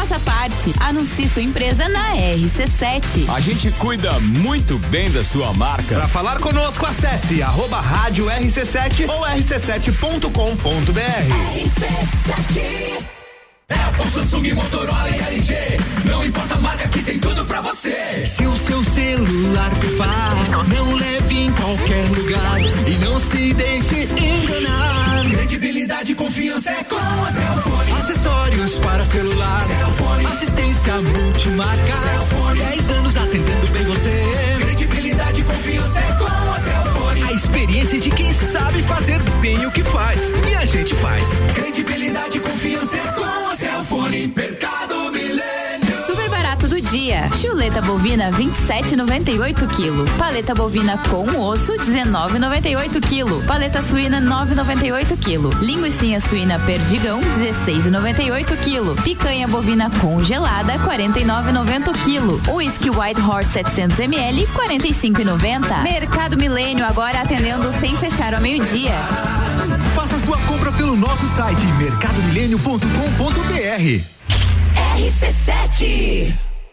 [SPEAKER 13] Faça parte. Anuncie sua empresa na RC7.
[SPEAKER 12] A gente cuida muito bem da sua marca.
[SPEAKER 14] Para falar conosco, acesse arroba rádio RC7 ou rc7.com.br.
[SPEAKER 12] Apple, Samsung, Motorola e LG. Não importa a marca que tem tudo pra você.
[SPEAKER 5] Se o seu celular pifar, não leve em qualquer lugar e não se deixe enganar.
[SPEAKER 12] Credibilidade e confiança é com a Cellfone.
[SPEAKER 5] Acessórios para celular,
[SPEAKER 12] Cellfone.
[SPEAKER 5] assistência multimarca,
[SPEAKER 12] Cellfone.
[SPEAKER 5] 10 anos atendendo bem você.
[SPEAKER 12] Credibilidade e confiança é com a Cellfone.
[SPEAKER 5] A experiência de quem sabe fazer bem o que faz e a gente faz.
[SPEAKER 12] Credibilidade e confiança é com a Cellfone.
[SPEAKER 13] Dia. Chuleta bovina 27,98 kg. Paleta bovina com osso 19,98 kg. Paleta suína 9,98 kg. Linguiça suína perdigão 16,98 kg. Picanha bovina congelada 49,90 kg. Whisky White Horse 700 ml 45,90. Mercado Milênio agora atendendo sem fechar ao meio-dia.
[SPEAKER 5] Faça sua compra pelo nosso site mercadomilênio.com.br.
[SPEAKER 13] RC7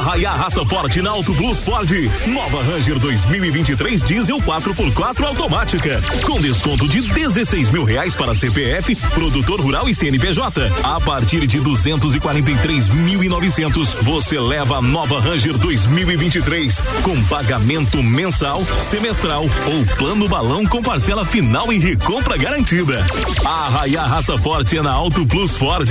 [SPEAKER 15] Arraia Raça Forte na Auto Plus Ford. Nova Ranger 2023 Diesel 4x4 automática. Com desconto de 16 mil reais para CPF, produtor rural e CNPJ. A partir de 243.900, você leva a nova Ranger 2023 com pagamento mensal, semestral ou plano balão com parcela final e recompra garantida. Arraia Raça Forte é na Auto Plus Ford.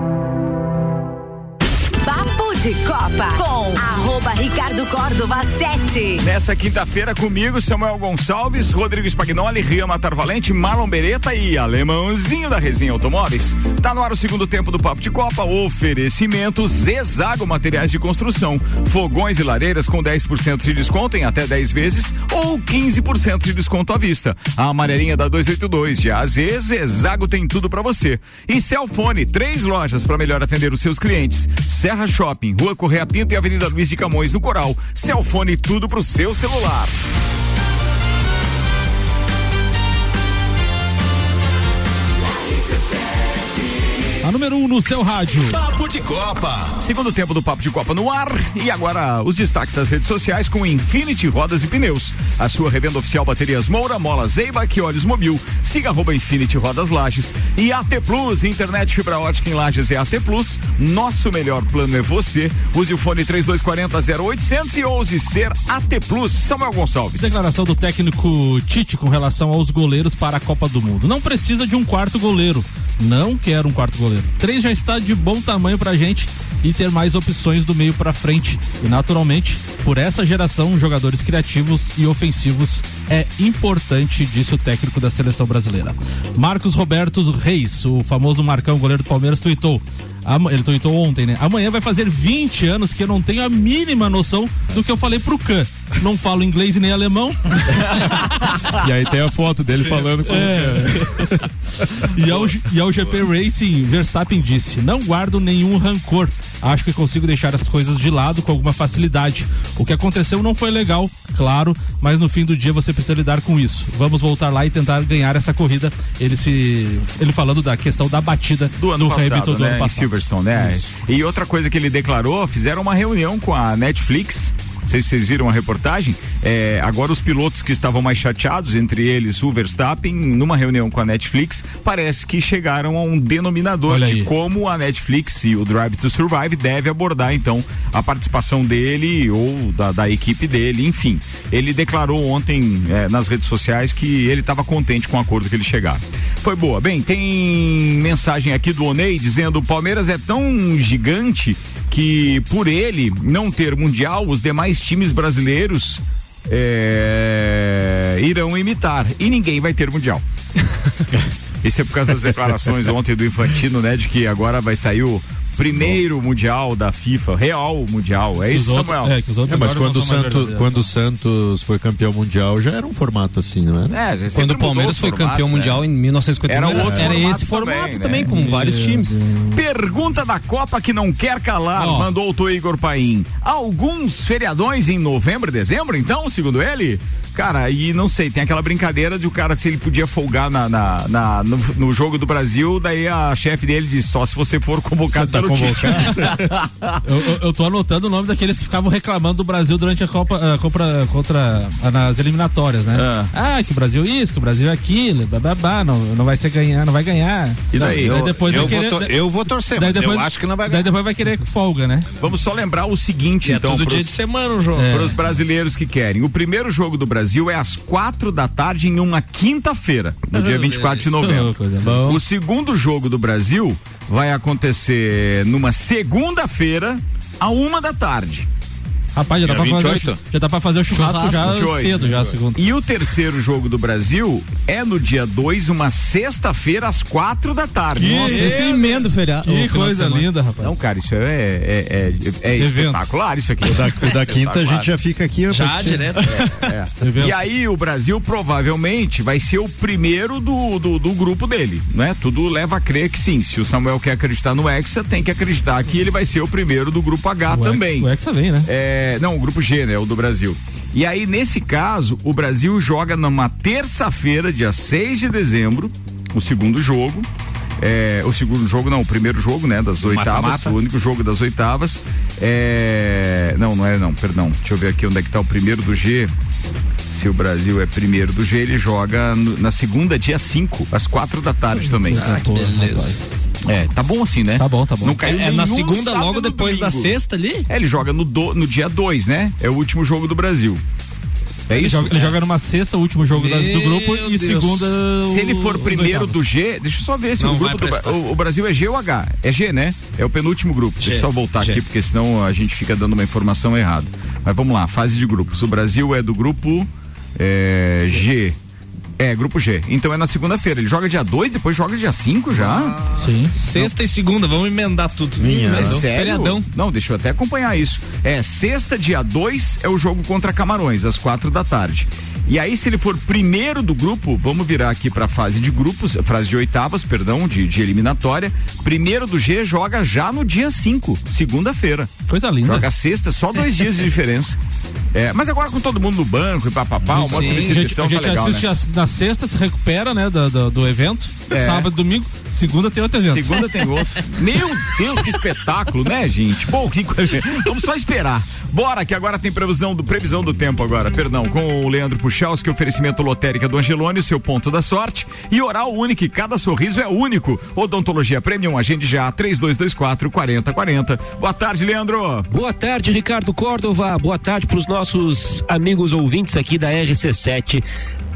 [SPEAKER 13] De Copa com arroba Ricardo Córdova 7.
[SPEAKER 2] Nessa quinta-feira comigo, Samuel Gonçalves, Rodrigo Spagnoli, Rian Matar Valente, Marlon Beretta e Alemãozinho da Resenha Automóveis. Tá no ar o segundo tempo do Papo de Copa, oferecimento Zezago Materiais de Construção, fogões e lareiras com 10% de desconto em até 10 vezes ou 15% de desconto à vista. A amarelinha da 282 de AZ, Zezago tem tudo para você. E Celfone, três lojas para melhor atender os seus clientes. Serra Shopping, Rua Correia Pinto e Avenida Luiz de Camões, no Coral. Celfone, tudo pro seu celular.
[SPEAKER 3] A número 1 um no seu rádio.
[SPEAKER 15] Papo de Copa.
[SPEAKER 2] Segundo tempo do Papo de Copa no ar. E agora os destaques das redes sociais com Infinity Rodas e Pneus. A sua revenda oficial Baterias Moura, Mola Zeiba, que olhos mobil. Siga arroba Infinity Rodas Lages. E AT Plus, internet fibra ótica em Lages é AT Plus. Nosso melhor plano é você. Use o fone 3240 0800 e ouse ser AT Plus. Samuel Gonçalves.
[SPEAKER 3] Declaração do técnico Tite com relação aos goleiros para a Copa do Mundo. Não precisa de um quarto goleiro. Não quero um quarto goleiro. Três já está de bom tamanho pra gente e ter mais opções do meio para frente. E naturalmente, por essa geração, jogadores criativos e ofensivos é importante, disse o técnico da seleção brasileira. Marcos Roberto Reis, o famoso Marcão, goleiro do Palmeiras, tuitou. Ele tweetou ontem, né? Amanhã vai fazer 20 anos que eu não tenho a mínima noção do que eu falei pro Khan. Não falo inglês e nem alemão. <laughs>
[SPEAKER 9] E aí tem a foto dele falando com
[SPEAKER 3] É. E ao, e ao GP Racing, Verstappen disse: Não guardo nenhum rancor. Acho que consigo deixar as coisas de lado com alguma facilidade. O que aconteceu não foi legal, claro, mas no fim do dia você precisa lidar com isso. Vamos voltar lá e tentar ganhar essa corrida. Ele se. Ele falando da questão da batida
[SPEAKER 2] do ano passado,
[SPEAKER 3] Hamilton do
[SPEAKER 2] né,
[SPEAKER 3] ano passado.
[SPEAKER 2] Silverstone, né? E outra coisa que ele declarou, fizeram uma reunião com a Netflix. Não sei se vocês viram a reportagem. É, agora os pilotos que estavam mais chateados, entre eles o Verstappen, numa reunião com a Netflix, parece que chegaram a um denominador
[SPEAKER 3] Olha
[SPEAKER 2] de
[SPEAKER 3] aí.
[SPEAKER 2] como a Netflix e o Drive to Survive deve abordar então a participação dele ou da, da equipe dele, enfim. Ele declarou ontem é, nas redes sociais que ele estava contente com o acordo que eles chegaram. Foi boa. Bem, tem mensagem aqui do Onei dizendo o Palmeiras é tão gigante que por ele não ter mundial, os demais times brasileiros é, irão imitar e ninguém vai ter mundial. <laughs> Isso é por causa das declarações ontem do Infantino, né? De que agora vai sair o primeiro mundial da FIFA, real mundial. É isso, Samuel?
[SPEAKER 9] É, mas quando o, Santos, quando o Santos foi campeão mundial já era um formato assim, não é?
[SPEAKER 2] É,
[SPEAKER 10] Quando o Palmeiras
[SPEAKER 2] os
[SPEAKER 10] foi
[SPEAKER 2] formatos,
[SPEAKER 10] campeão
[SPEAKER 2] né?
[SPEAKER 10] mundial em 1951,
[SPEAKER 2] Era outro
[SPEAKER 10] era
[SPEAKER 2] formato
[SPEAKER 10] esse formato
[SPEAKER 2] também,
[SPEAKER 10] também,
[SPEAKER 2] né?
[SPEAKER 10] com vários times.
[SPEAKER 2] Pergunta da Copa que não quer calar,
[SPEAKER 10] Ó.
[SPEAKER 2] mandou o Igor Paim. alguns feriadões em novembro, dezembro, então, segundo ele. Cara, e não sei, tem aquela brincadeira de o cara se ele podia folgar na, na, na- no, no jogo do Brasil, daí a chefe dele disse só se você for convocado
[SPEAKER 3] tá
[SPEAKER 2] pelo time. <laughs>
[SPEAKER 3] eu, eu, eu tô anotando o nome daqueles que ficavam reclamando do Brasil durante a Copa, a contra a- nas eliminatórias, né? Ah. que o Brasil isso, que o Brasil é aquilo, bababá, não, não vai ser ganhar, não vai ganhar.
[SPEAKER 2] E daí?
[SPEAKER 3] Não,
[SPEAKER 2] Eu-
[SPEAKER 3] depois
[SPEAKER 2] eu vou
[SPEAKER 3] querer,
[SPEAKER 2] to- eu vou torcer,
[SPEAKER 3] daí
[SPEAKER 2] mas eu
[SPEAKER 3] depois,
[SPEAKER 2] acho que não vai
[SPEAKER 3] Daí depois vai querer folga, né?
[SPEAKER 2] Vamos só lembrar o seguinte,
[SPEAKER 8] É
[SPEAKER 2] então.
[SPEAKER 8] todo
[SPEAKER 2] pros-
[SPEAKER 8] dia de semana o jogo.
[SPEAKER 3] É.
[SPEAKER 2] Para os brasileiros que querem. O primeiro jogo do Brasil é às quatro da tarde em uma quinta-feira, no dia 24 de novembro. O segundo jogo do Brasil vai acontecer numa segunda-feira, a uma da tarde.
[SPEAKER 3] Rapaz, já dá,
[SPEAKER 2] Dia
[SPEAKER 3] pra fazer,
[SPEAKER 2] 28?
[SPEAKER 3] já dá pra fazer o churrasco, já
[SPEAKER 2] 28.
[SPEAKER 3] cedo, já segundo.
[SPEAKER 2] E o terceiro jogo do Brasil é no dia 2, uma sexta-feira, às quatro da tarde.
[SPEAKER 10] Que Nossa, esse emenda o feriado-
[SPEAKER 3] Que coisa linda, rapaz.
[SPEAKER 2] Não, cara, isso é, é, é, é espetacular isso aqui.
[SPEAKER 9] O da, o da quinta a gente já fica aqui.
[SPEAKER 2] Já, direto. <laughs> É. E aí o Brasil provavelmente vai ser o primeiro do, do, do grupo dele, né? Tudo leva a crer que sim. Se o Samuel quer acreditar no Hexa, tem que acreditar que ele vai ser o primeiro do grupo H
[SPEAKER 3] O Hexa-
[SPEAKER 2] também.
[SPEAKER 3] o Hexa vem, né?
[SPEAKER 2] É, não, o grupo G, né? O do Brasil. E aí, nesse caso, o Brasil joga numa terça-feira, dia 6 de dezembro, o segundo jogo. É, o segundo jogo, não, o primeiro jogo, né? Das oitavas,
[SPEAKER 4] Mata-mata.
[SPEAKER 2] o único jogo das oitavas. É, não, não é não, perdão. Deixa eu ver aqui onde é que tá o primeiro do G. Se o Brasil é primeiro do G, ele joga no- na segunda, dia 5, às quatro da tarde também.
[SPEAKER 8] Ah, que beleza.
[SPEAKER 2] É, tá bom assim, né?
[SPEAKER 3] Tá bom, tá bom.
[SPEAKER 2] Não caiu
[SPEAKER 8] É- é na segunda, logo
[SPEAKER 2] e
[SPEAKER 8] depois da
[SPEAKER 2] domingo.
[SPEAKER 8] sexta ali?
[SPEAKER 2] É, ele joga no, do- no dia 2, né? É o último jogo do Brasil. É
[SPEAKER 3] Ele
[SPEAKER 2] isso?
[SPEAKER 3] joga, ele
[SPEAKER 2] É.
[SPEAKER 3] joga numa sexta, o último jogo das- do grupo, e
[SPEAKER 2] Deus.
[SPEAKER 3] segunda.
[SPEAKER 2] Se ele for primeiro do G, deixa eu só ver se
[SPEAKER 3] Não
[SPEAKER 2] o grupo do, o, o Brasil é G ou H? É G, né? É o penúltimo grupo.
[SPEAKER 8] G.
[SPEAKER 2] Deixa eu só voltar
[SPEAKER 8] G.
[SPEAKER 2] aqui, porque senão a gente fica dando uma informação errada. Mas vamos lá, fase de grupos. O Brasil é do grupo é, G. É, grupo G. Então é na segunda-feira. Ele joga dia 2, depois joga dia 5 já.
[SPEAKER 3] Sim.
[SPEAKER 8] Sexta e segunda, vamos emendar tudo.
[SPEAKER 2] É
[SPEAKER 8] Emendou.
[SPEAKER 2] sério?
[SPEAKER 8] Feriadão.
[SPEAKER 2] Não, deixa eu até acompanhar isso. É, sexta, dia 2 é o jogo contra Camarões, às quatro da tarde. E aí, se ele for primeiro do grupo, vamos virar aqui pra fase de grupos, fase de oitavas, perdão, de, de eliminatória. Primeiro do G joga já no dia 5, segunda-feira.
[SPEAKER 3] Coisa linda.
[SPEAKER 2] Joga sexta, só dois dias de diferença. <laughs> É, mas agora com todo mundo no banco e papapá, o modo de
[SPEAKER 3] a gente,
[SPEAKER 2] substituição
[SPEAKER 3] a gente
[SPEAKER 2] tá legal,
[SPEAKER 3] assiste
[SPEAKER 2] né?
[SPEAKER 3] a- na sexta, se recupera, né, do, do, do evento.
[SPEAKER 2] É.
[SPEAKER 3] Sábado, domingo, segunda tem outro evento.
[SPEAKER 2] Segunda tem <laughs> outro. Meu Deus, que espetáculo, né, gente? Bom, que coisa. Vamos só esperar. Bora, que agora tem previsão do, previsão do tempo agora, perdão, com o Leandro Puchalski, oferecimento lotérica do Angelone, seu ponto da sorte. E oral único, cada sorriso é único. Odontologia Premium, agende já, 3224 4040. Boa tarde, Leandro.
[SPEAKER 16] Boa tarde, Ricardo Córdova. Boa tarde para os nossos amigos ouvintes aqui da RC7.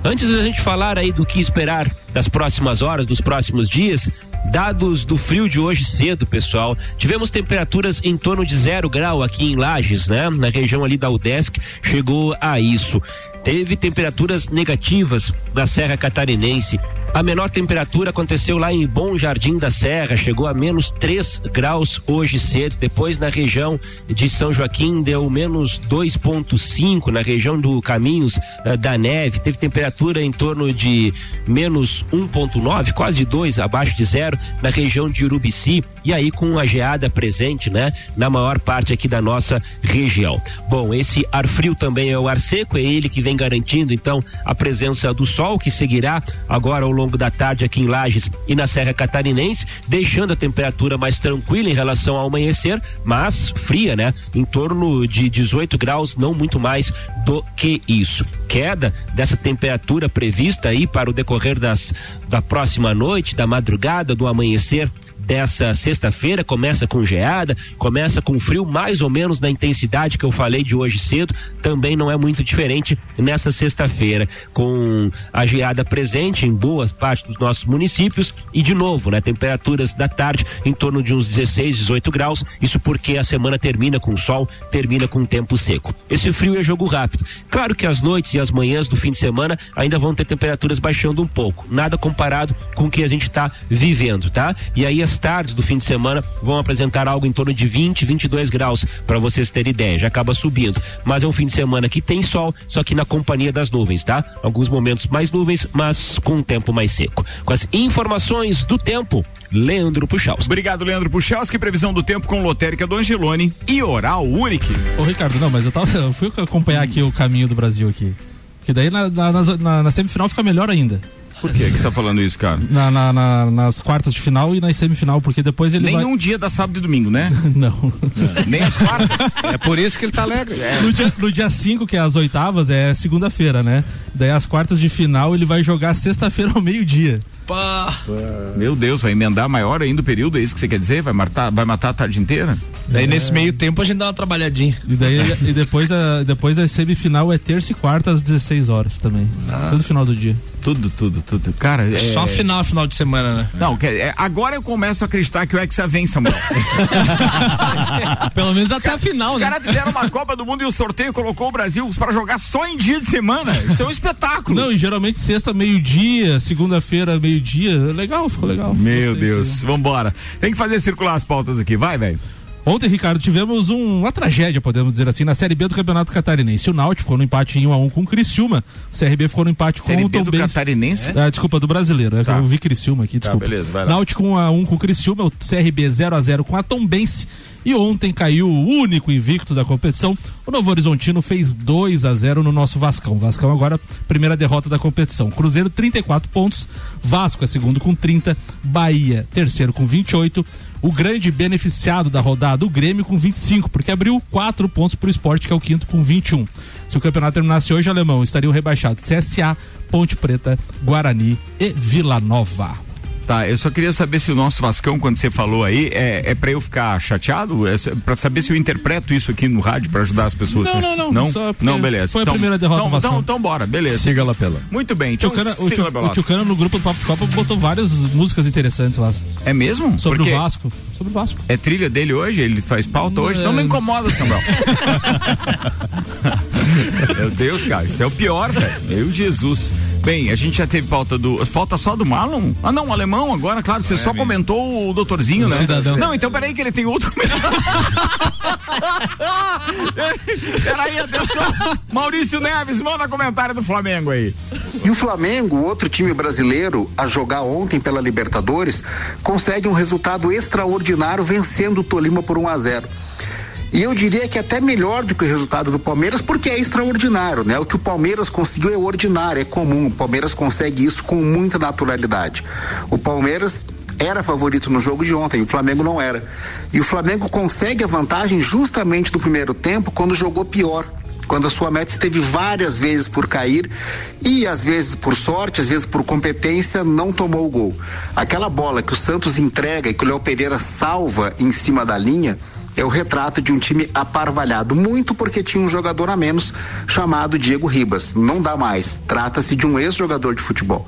[SPEAKER 16] Antes da gente falar aí do que esperar das próximas horas, dos próximos dias, dados do frio de hoje cedo, pessoal. Tivemos temperaturas em torno de zero grau aqui em Lages, né? Na região ali da UDESC, chegou a isso. Teve temperaturas negativas na Serra Catarinense. A menor temperatura aconteceu lá em Bom Jardim da Serra, chegou a menos 3 graus hoje cedo. Depois, na região de São Joaquim, deu menos 2,5. Na região do Caminhos eh, da Neve, teve temperatura em torno de menos 1,9, quase 2 abaixo de zero. Na região de Urubici, e aí com a geada presente, né? Na maior parte aqui da nossa região. Bom, esse ar frio também é o ar seco, é ele que vem garantindo então a presença do sol, que seguirá agora ao longo da tarde aqui em Lages e na Serra Catarinense, deixando a temperatura mais tranquila em relação ao amanhecer, mas fria, né? Em torno de 18 graus, não muito mais do que isso. Queda dessa temperatura prevista aí para o decorrer das da próxima noite, da madrugada, do amanhecer dessa sexta-feira, começa com geada, começa com frio mais ou menos na intensidade que eu falei de hoje cedo, também não é muito diferente nessa sexta-feira, com a geada presente em boas partes dos nossos municípios e de novo, né, temperaturas da tarde em torno de uns 16, 18 graus, isso porque a semana termina com sol, termina com tempo seco. Esse frio é jogo rápido. Claro que as noites e as manhãs do fim de semana ainda vão ter temperaturas baixando um pouco, nada comparado com o que a gente está vivendo, tá? E aí as mais tardes do fim de semana vão apresentar algo em torno de 20, 22 graus, para vocês terem ideia. Já acaba subindo. Mas é um fim de semana que tem sol, só que na companhia das nuvens, tá? Alguns momentos mais nuvens, mas com um tempo mais seco. Com as informações do tempo, Leandro Puchalski.
[SPEAKER 2] Obrigado, Leandro Puchalski. Previsão do tempo com lotérica do Angelone e Oral Unique.
[SPEAKER 3] Ô, Ricardo, não, mas eu, tava, eu fui acompanhar aqui o caminho do Brasil aqui. Porque daí na, na, na, na semifinal fica melhor ainda.
[SPEAKER 2] Por que você tá falando isso, cara?
[SPEAKER 3] Na, na- na- nas quartas de final e na semifinal, porque depois ele
[SPEAKER 2] Nenhum
[SPEAKER 3] vai...
[SPEAKER 2] dia dá sábado e domingo, né? <laughs>
[SPEAKER 3] Não.
[SPEAKER 2] Nem as quartas.
[SPEAKER 4] É por isso que ele tá alegre.
[SPEAKER 3] No dia, no dia 5, que é as oitavas, é segunda-feira, né? Daí as quartas de final ele vai jogar sexta-feira ao meio-dia.
[SPEAKER 2] Meu Deus, vai emendar maior ainda o período, é isso que você quer dizer? Vai matar, vai matar a tarde inteira?
[SPEAKER 8] Daí nesse meio tempo a gente dá uma trabalhadinha.
[SPEAKER 3] E daí e depois a, depois a semifinal é terça e quarta às 16 horas também. Todo final do dia.
[SPEAKER 2] Tudo, tudo, tudo. Cara, é...
[SPEAKER 8] Só final, final de semana, né?
[SPEAKER 2] Não, que- é, agora eu começo a acreditar que o Hexa vem, Samuel. <laughs>
[SPEAKER 10] Pelo menos até a final,
[SPEAKER 2] Os
[SPEAKER 10] né?
[SPEAKER 2] caras fizeram uma Copa do Mundo e o sorteio colocou o Brasil pra jogar só em dia de semana. Isso é um espetáculo.
[SPEAKER 3] Não, e geralmente sexta, meio-dia, segunda-feira, meio-dia. Legal, ficou legal.
[SPEAKER 2] Meu Deus,
[SPEAKER 3] disso
[SPEAKER 2] vambora. Tem que fazer circular as pautas aqui, vai, velho.
[SPEAKER 3] Ontem, Ricardo, tivemos um- uma tragédia, podemos dizer assim, na Série B do Campeonato Catarinense. O Náutico ficou no empate em 1 a 1 com o Criciúma. O CRB ficou no empate
[SPEAKER 2] Série
[SPEAKER 3] com o
[SPEAKER 2] B do
[SPEAKER 3] Tombense.
[SPEAKER 2] Catarinense?
[SPEAKER 3] Ah, desculpa, do brasileiro. É
[SPEAKER 2] Tá.
[SPEAKER 3] Eu vi Criciúma aqui,
[SPEAKER 2] Tá,
[SPEAKER 3] desculpa.
[SPEAKER 2] beleza, vai lá.
[SPEAKER 3] Náutico 1 a 1 com o Criciúma, o CRB 0 a 0 com a Tombense. E ontem caiu o único invicto da competição. O Novo Horizontino fez 2 a 0 no nosso Vascão. Vascão agora primeira derrota da competição. Cruzeiro 34 pontos, Vasco é segundo com 30, Bahia terceiro com 28. O grande beneficiado da rodada, o Grêmio com 25, porque abriu quatro pontos para o esporte, que é o quinto com 21. Se o campeonato terminasse hoje, alemão, estariam rebaixados CSA, Ponte Preta, Guarani e Vila Nova.
[SPEAKER 2] Tá, eu só queria saber se o nosso Vascão, quando você falou aí, é, é pra eu ficar chateado? É pra saber se eu interpreto isso aqui no rádio pra ajudar as pessoas?
[SPEAKER 3] Não, não, não,
[SPEAKER 2] Não, não beleza.
[SPEAKER 3] foi a
[SPEAKER 2] Então-
[SPEAKER 3] primeira derrota
[SPEAKER 2] então,
[SPEAKER 3] do Vascão.
[SPEAKER 2] Então, então bora, beleza.
[SPEAKER 9] Siga lá pela.
[SPEAKER 2] Muito bem,
[SPEAKER 3] O
[SPEAKER 2] então
[SPEAKER 3] Tucano, o, Tucano no grupo do Papo de Copa botou várias músicas interessantes lá.
[SPEAKER 2] É mesmo?
[SPEAKER 3] Sobre
[SPEAKER 2] Porque
[SPEAKER 3] o Vasco. Sobre o Vasco.
[SPEAKER 2] É trilha dele hoje? Ele faz pauta hoje? Então não me incomoda, Samuel. <laughs> Meu Deus, cara, isso é o pior, velho. Meu Jesus. Bem, a gente já teve pauta do. Falta só do Marlon? Ah, não, o alemão agora, claro, você só comentou o doutorzinho,
[SPEAKER 10] O
[SPEAKER 2] né?
[SPEAKER 10] cidadão.
[SPEAKER 2] Não, então peraí que ele tem outro <laughs> peraí, atenção. Maurício Neves, manda comentário do Flamengo aí.
[SPEAKER 11] E o Flamengo, outro time brasileiro, a jogar ontem pela Libertadores, consegue um resultado extraordinário vencendo o Tolima por 1 a 0. E eu diria que até melhor do que o resultado do Palmeiras, porque é extraordinário, né? O que o Palmeiras conseguiu é ordinário, é comum. O Palmeiras consegue isso com muita naturalidade. O Palmeiras era favorito no jogo de ontem, o Flamengo não era. E o Flamengo consegue a vantagem justamente no primeiro tempo, quando jogou pior quando a sua meta esteve várias vezes por cair e às vezes por sorte, às vezes por competência, não tomou o gol. Aquela bola que o Santos entrega e que o Léo Pereira salva em cima da linha é o retrato de um time aparvalhado, muito porque tinha um jogador a menos chamado Diego Ribas. Não dá mais. Trata-se de um ex-jogador de futebol.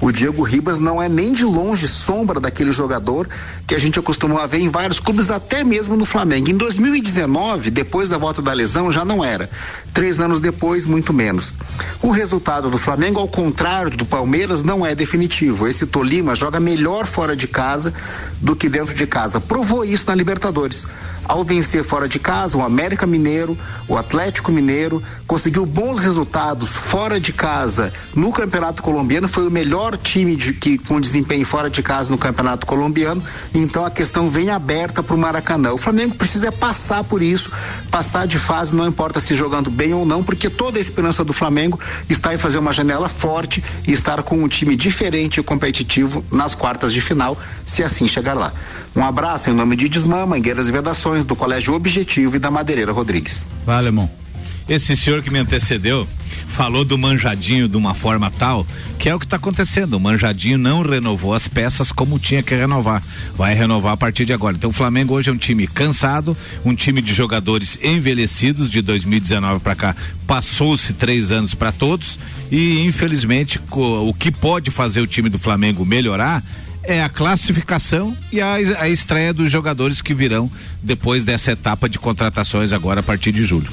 [SPEAKER 11] O Diego Ribas não é nem de longe sombra daquele jogador que a gente acostumou a ver em vários clubes, até mesmo no Flamengo. Em 2019, depois da volta da lesão, já não era. Três anos depois, muito menos. O resultado do Flamengo, ao contrário do Palmeiras, não é definitivo. Esse Tolima joga melhor fora de casa do que dentro de casa. Provou isso na Libertadores. Ao vencer fora de casa, o América Mineiro, o Atlético Mineiro, conseguiu bons resultados fora de casa no Campeonato Colombiano. Foi o melhor time de, que, com desempenho fora de casa no Campeonato Colombiano. Então a questão vem aberta para o Maracanã. O Flamengo precisa passar por isso, passar de fase, não importa se jogando bem ou não, porque toda a esperança do Flamengo está em fazer uma janela forte e estar com um time diferente e competitivo nas quartas de final, se assim chegar lá. Um abraço em nome de Desmã, Mangueiras e Vedações, do Colégio Objetivo e da Madeireira Rodrigues.
[SPEAKER 4] Vai, alemão. Esse senhor que me antecedeu falou do manjadinho de uma forma tal que é o que está acontecendo. O manjadinho não renovou as peças como tinha que renovar. Vai renovar a partir de agora. Então o Flamengo hoje é um time cansado, um time de jogadores envelhecidos de 2019 para cá. Passou-se três anos para todos e infelizmente o que pode fazer o time do Flamengo melhorar é a classificação e a, a estreia dos jogadores que virão depois dessa etapa de contratações agora a partir de julho.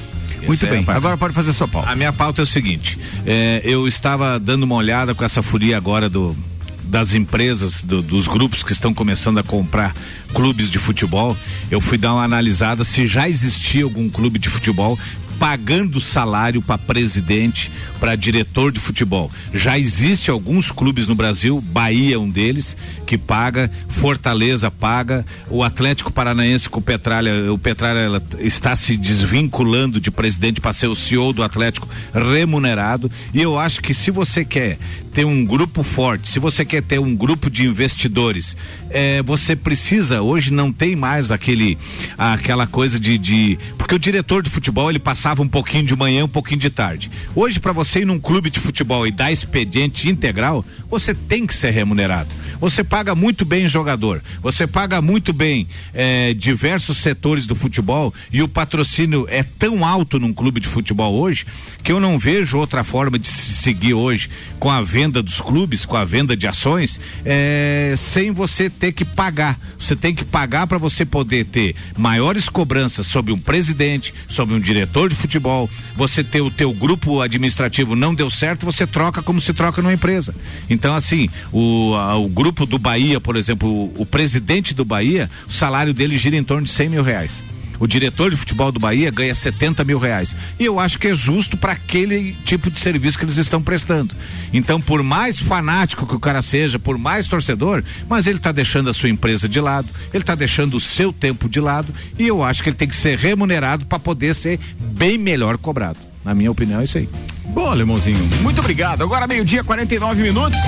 [SPEAKER 2] Muito
[SPEAKER 4] Essa é
[SPEAKER 2] bem,
[SPEAKER 4] parte.
[SPEAKER 2] agora pode fazer sua pauta.
[SPEAKER 4] A minha pauta é o seguinte: é, eu estava dando uma olhada com essa furia agora do das empresas, do- dos grupos que estão começando a comprar clubes de futebol, eu fui dar uma analisada se já existia algum clube de futebol pagando salário para presidente, para diretor de futebol. Já existe alguns clubes no Brasil, Bahia é um deles, que paga, Fortaleza paga, o Atlético Paranaense com o Petralha, o Petralha está se desvinculando de presidente para ser o CEO do Atlético remunerado. E eu acho que se você quer ter um grupo forte, se você quer ter um grupo de investidores, eh, você precisa, hoje não tem mais aquele aquela coisa de, de porque o diretor de futebol ele passava um pouquinho de manhã, um pouquinho de tarde. Hoje para você ir num clube de futebol e dar expediente integral, você tem que ser remunerado. Você paga muito bem jogador, você paga muito bem eh, diversos setores do futebol e o patrocínio é tão alto num clube de futebol hoje que eu não vejo outra forma de se seguir hoje com a venda dos clubes, com a venda de ações, eh, sem você ter que pagar. Você tem que pagar para você poder ter maiores cobranças sobre um presidente, sobre um diretor de futebol. Você ter o teu grupo administrativo não deu certo, você troca como se troca numa empresa. Então, assim, o, a- o grupo do Bahia, por exemplo, o, o presidente do Bahia, o salário dele gira em torno de 100 mil reais. O diretor de futebol do Bahia ganha 70 mil reais. E eu acho que é justo para aquele tipo de serviço que eles estão prestando. Então, por mais fanático que o cara seja, por mais torcedor, mas ele está deixando a sua empresa de lado, ele está deixando o seu tempo de lado, e eu acho que ele tem que ser remunerado para poder ser bem melhor cobrado. Na minha opinião, é isso aí.
[SPEAKER 2] Boa, Lemãozinho. Muito obrigado. Agora, meio-dia, 49 minutos.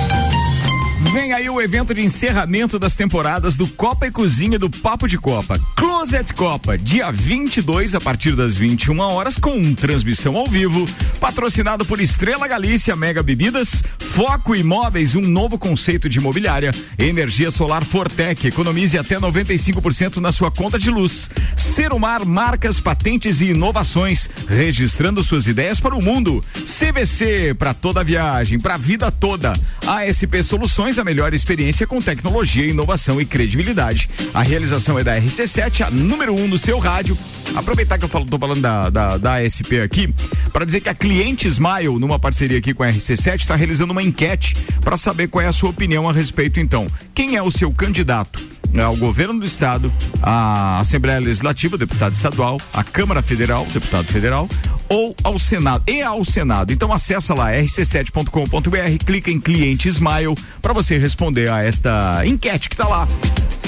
[SPEAKER 2] Vem aí o evento de encerramento das temporadas do Copa e Cozinha do Papo de Copa. Closet Copa, dia 22 a partir das 21 horas com transmissão ao vivo, patrocinado por Estrela Galícia, Mega Bebidas, Foco Imóveis, um novo conceito de imobiliária, energia solar Fortec, economize até 95% na sua conta de luz. Serumar marcas, patentes e inovações, registrando suas ideias para o mundo. CVC para toda viagem, para a vida toda. ASP Soluções, a melhor experiência com tecnologia, inovação e credibilidade. A realização é da RC7, a número 1 um no seu rádio. Aproveitar que eu falo, tô falando da, da, da ASP aqui, para dizer que a Cliente Smile, numa parceria aqui com a RC7, está realizando uma enquete para saber qual é a sua opinião a respeito, então. Quem é o seu candidato? ao governo do estado, à Assembleia Legislativa, deputado estadual, à Câmara Federal, deputado federal, ou ao Senado e ao Senado. Então acessa lá rc7.com.br, clica em cliente Smile para você responder a esta enquete que está lá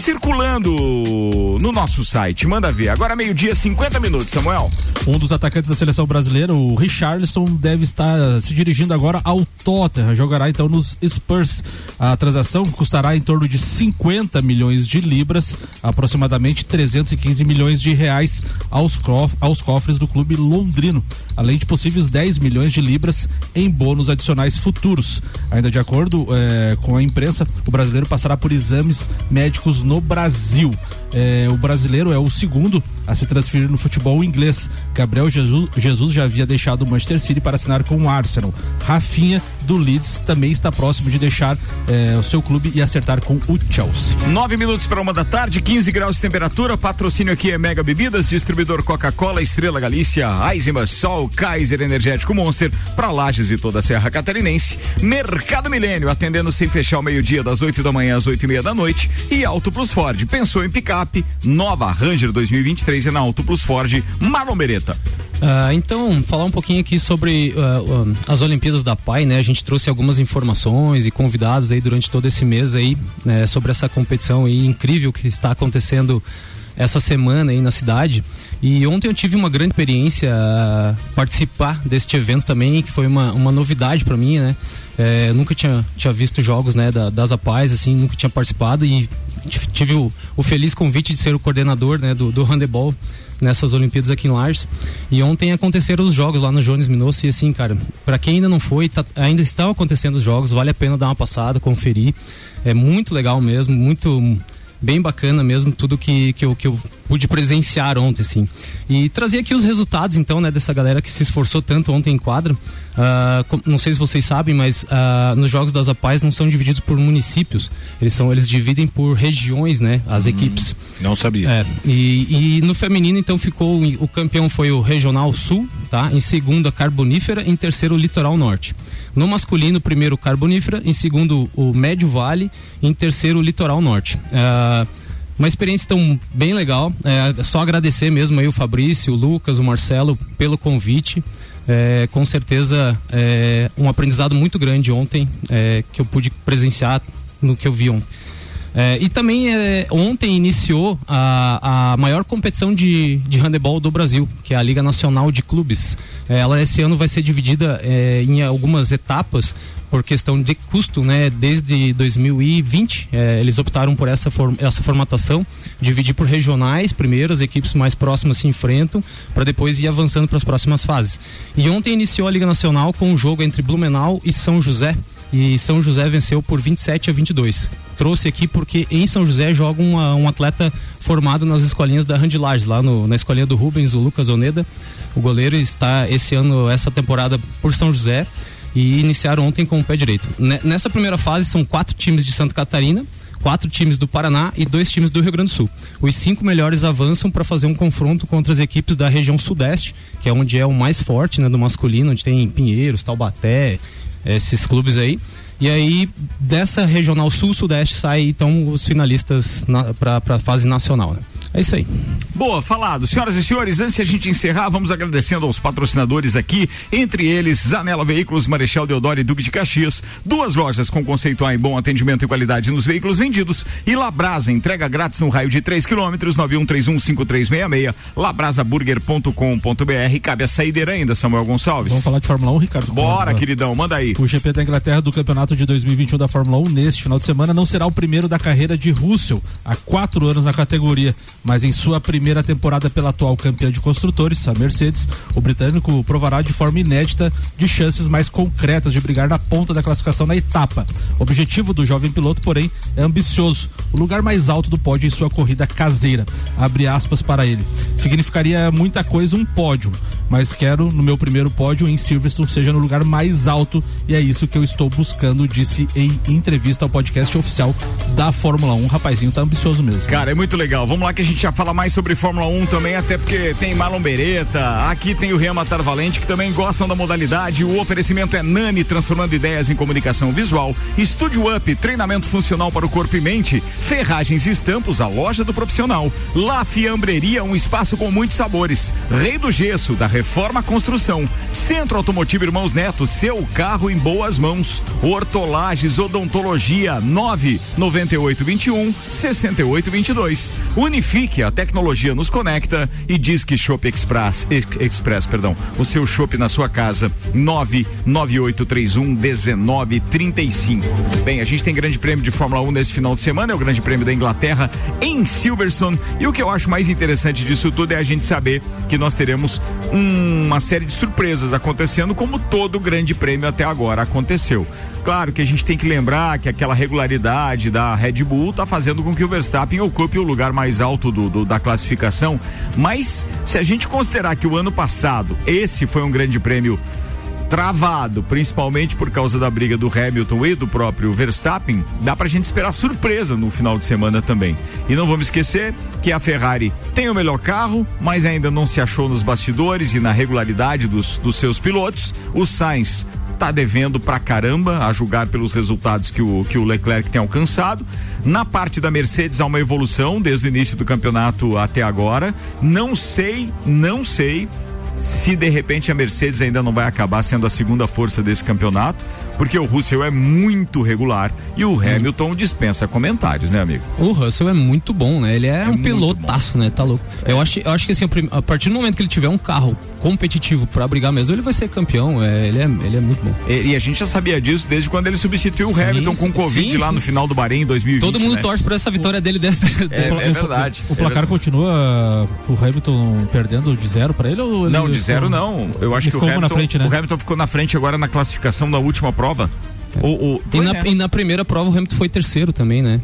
[SPEAKER 2] circulando no nosso site. Manda ver. Agora meio-dia, 50 minutos, Samuel.
[SPEAKER 3] Um dos atacantes da seleção brasileira, o Richarlison, deve estar se dirigindo agora ao Tottenham. Jogará então nos Spurs. A transação custará em torno de 50 milhões de libras, aproximadamente 315 milhões de reais aos, cof aos cofres do clube londrino, além de possíveis 10 milhões de libras em bônus adicionais futuros. Ainda de acordo eh, com a imprensa, o brasileiro passará por exames médicos no Brasil. Eh, o brasileiro é o segundo a se transferir no futebol inglês. Gabriel Jesus, Jesus já havia deixado o Manchester City para assinar com o Arsenal. Rafinha do Leeds também está próximo de deixar eh, o seu clube e acertar com o Chelsea.
[SPEAKER 2] Nove minutos para uma da tarde, 15 graus de temperatura. Patrocínio aqui é Mega Bebidas, distribuidor Coca-Cola, Estrela Galícia, Eisenbach, Sol, Kaiser Energético Monster, para Lages e toda a Serra Catarinense. Mercado Milênio, atendendo sem fechar o meio-dia, das 8 da manhã às 8 e meia da noite. E Auto Plus Ford, pensou em picape, nova Ranger 2023 é na Auto Plus Ford, Marlon Beretta.
[SPEAKER 10] Ah, então, falar um pouquinho aqui sobre ah, ah, as Olimpíadas da PAI, né? A gente trouxe algumas informações e convidados aí durante todo esse mês aí, né, sobre essa competição aí incrível que está acontecendo essa semana aí na cidade. E ontem eu tive uma grande experiência participar deste evento também, que foi uma, uma novidade para mim, né? É, nunca tinha, tinha visto jogos né, da, das APAES, assim, nunca tinha participado e tive- tive o, o feliz convite de ser o coordenador né, do, do handebol nessas Olimpíadas aqui em Lages. E ontem aconteceram os jogos lá no Jones Minosso e assim, cara, para quem ainda não foi, tá- ainda estão acontecendo os jogos, vale a pena dar uma passada, conferir. É muito legal mesmo, muito bem bacana mesmo tudo que, que, eu, que eu pude presenciar ontem, assim. E trazer aqui os resultados, então, né, dessa galera que se esforçou tanto ontem em quadra. Com- não sei se vocês sabem, mas ah, nos Jogos das Apais não são divididos por municípios. Eles são, eles dividem por regiões, né, as equipes.
[SPEAKER 4] Não sabia.
[SPEAKER 10] É, e, e no feminino, então, ficou. O campeão foi o Regional Sul, tá? Em segundo, a Carbonífera, em terceiro, o Litoral Norte. No masculino, primeiro, Carbonífera, em segundo, o Médio Vale, em terceiro, o Litoral Norte. Ah, uma experiência então bem legal. É, só agradecer mesmo aí o Fabrício, o Lucas, o Marcelo pelo convite. É, com certeza é, um aprendizado muito grande ontem é, que eu pude presenciar no que eu vi ontem. É, e também é, ontem iniciou a, a maior competição de, de handebol do Brasil, que é a Liga Nacional de Clubes. É, ela esse ano vai ser dividida é, em algumas etapas por questão de custo, né? Desde 2020 é, eles optaram por essa, form essa formatação, dividir por regionais, primeiro as equipes mais próximas se enfrentam, para depois ir avançando para as próximas fases. E ontem iniciou a Liga Nacional com um jogo entre Blumenau e São José. E São José venceu por 27 a 22. Trouxe aqui porque em São José joga uma- um atleta formado nas escolinhas da Randilages, lá no- na escolinha do Rubens, o Lucas Oneda. O goleiro está esse ano, essa temporada, por São José e iniciaram ontem com o pé direito. Ne- Nessa primeira fase são quatro times de Santa Catarina, quatro times do Paraná e dois times do Rio Grande do Sul. Os cinco melhores avançam para fazer um confronto contra as equipes da região sudeste, que é onde é o mais forte, né, do masculino, onde tem Pinheiros, Taubaté, esses clubes aí. E aí, dessa regional sul-sudeste, sai então os finalistas para a fase nacional. Né? É isso aí.
[SPEAKER 2] Boa, falado. Senhoras e senhores, antes de a gente encerrar, vamos agradecendo aos patrocinadores aqui, entre eles Zanela Veículos, Marechal Deodoro e Duque de Caxias, duas lojas com conceito A em bom atendimento e qualidade nos veículos vendidos e Labrasa, entrega grátis no raio de 3 quilômetros, 91315366, labrasaburger.com.br. Cabe a saideira ainda, Samuel Gonçalves.
[SPEAKER 3] Vamos falar de Fórmula 1, Ricardo?
[SPEAKER 2] Bora, queridão, manda aí.
[SPEAKER 3] O GP da Inglaterra do campeonato de 2021 da Fórmula 1 neste final de semana não será o primeiro da carreira de Russell, há quatro anos na categoria, mas em sua primeira temporada pela atual campeã de construtores, a Mercedes, o britânico provará de forma inédita de chances mais concretas de brigar na ponta da classificação na etapa. O objetivo do jovem piloto, porém, é ambicioso, o lugar mais alto do pódio em sua corrida caseira. Abre aspas para ele. Significaria muita coisa um pódio, mas quero no meu primeiro pódio em Silverstone seja no lugar mais alto e é isso que eu estou buscando, disse em entrevista ao podcast oficial da Fórmula 1. Rapazinho tá ambicioso mesmo.
[SPEAKER 2] Cara, é muito legal. Vamos lá que a gente já fala mais sobre Fórmula 1 também, até porque tem Marlon Beretta, aqui tem o Rian Matar Valente, que também gostam da modalidade. O oferecimento é Nani, transformando ideias em comunicação visual. Estúdio Up, treinamento funcional para o corpo e mente. Ferragens e Estampos, a loja do profissional. La Fiambreria, um espaço com muitos sabores. Rei do Gesso, da Reforma Construção. Centro Automotivo Irmãos Neto, seu carro em boas mãos. Hortolagens Odontologia, 99821 6822. Unifique, a tecnologia nos conecta e diz que Shop Express, Ex- Express, perdão, o seu shopping na sua casa, 99831 1935. Bem, a gente tem grande prêmio de Fórmula 1 nesse final de semana, é o grande prêmio da Inglaterra em Silverstone. E o que eu acho mais interessante disso tudo é a gente saber que nós teremos uma série de surpresas acontecendo, como todo grande prêmio até agora aconteceu. Claro que a gente tem que lembrar que aquela regularidade da Red Bull está fazendo com que o Verstappen ocupe o lugar mais alto do, do- da classificação. Mas se a gente considerar que o ano passado esse foi um grande prêmio travado, principalmente por causa da briga do Hamilton e do próprio Verstappen, dá pra gente esperar surpresa no final de semana também. E não vamos esquecer que a Ferrari tem o melhor carro, mas ainda não se achou nos bastidores e na regularidade dos, dos seus pilotos. O Sainz tá devendo pra caramba, a julgar pelos resultados que o, que o Leclerc tem alcançado. Na parte da Mercedes há uma evolução desde o início do campeonato até agora. Não sei, não sei se de repente a Mercedes ainda não vai acabar sendo a segunda força desse campeonato, porque o Russell é muito regular e o Hamilton dispensa comentários, né, amigo?
[SPEAKER 10] O Russell é muito bom, né? Ele é, um pilotaço, né? Tá louco. Eu, acho, eu acho que assim, a partir do momento que ele tiver um carro competitivo pra brigar mesmo, ele vai ser campeão. É, ele, é, ele é muito bom.
[SPEAKER 2] E, e a gente já sabia disso desde quando ele substituiu o
[SPEAKER 10] Sim,
[SPEAKER 2] Hamilton com
[SPEAKER 10] sim,
[SPEAKER 2] Covid
[SPEAKER 10] sim,
[SPEAKER 2] lá
[SPEAKER 10] sim.
[SPEAKER 2] no final do Bahrein em 2020.
[SPEAKER 10] Todo mundo
[SPEAKER 2] né?
[SPEAKER 10] torce por essa vitória dele dessa.
[SPEAKER 2] É, é verdade.
[SPEAKER 3] O placar continua o Hamilton perdendo de zero pra ele? Ou ele
[SPEAKER 2] Não, de zero
[SPEAKER 3] ficou-
[SPEAKER 2] não. Eu acho que o
[SPEAKER 3] ficou
[SPEAKER 2] Hamilton,
[SPEAKER 3] na frente, né?
[SPEAKER 2] o Hamilton ficou na frente agora na classificação da última prova. O, o-
[SPEAKER 10] E na,
[SPEAKER 2] né?
[SPEAKER 10] e na primeira prova o Hamilton foi terceiro também, né?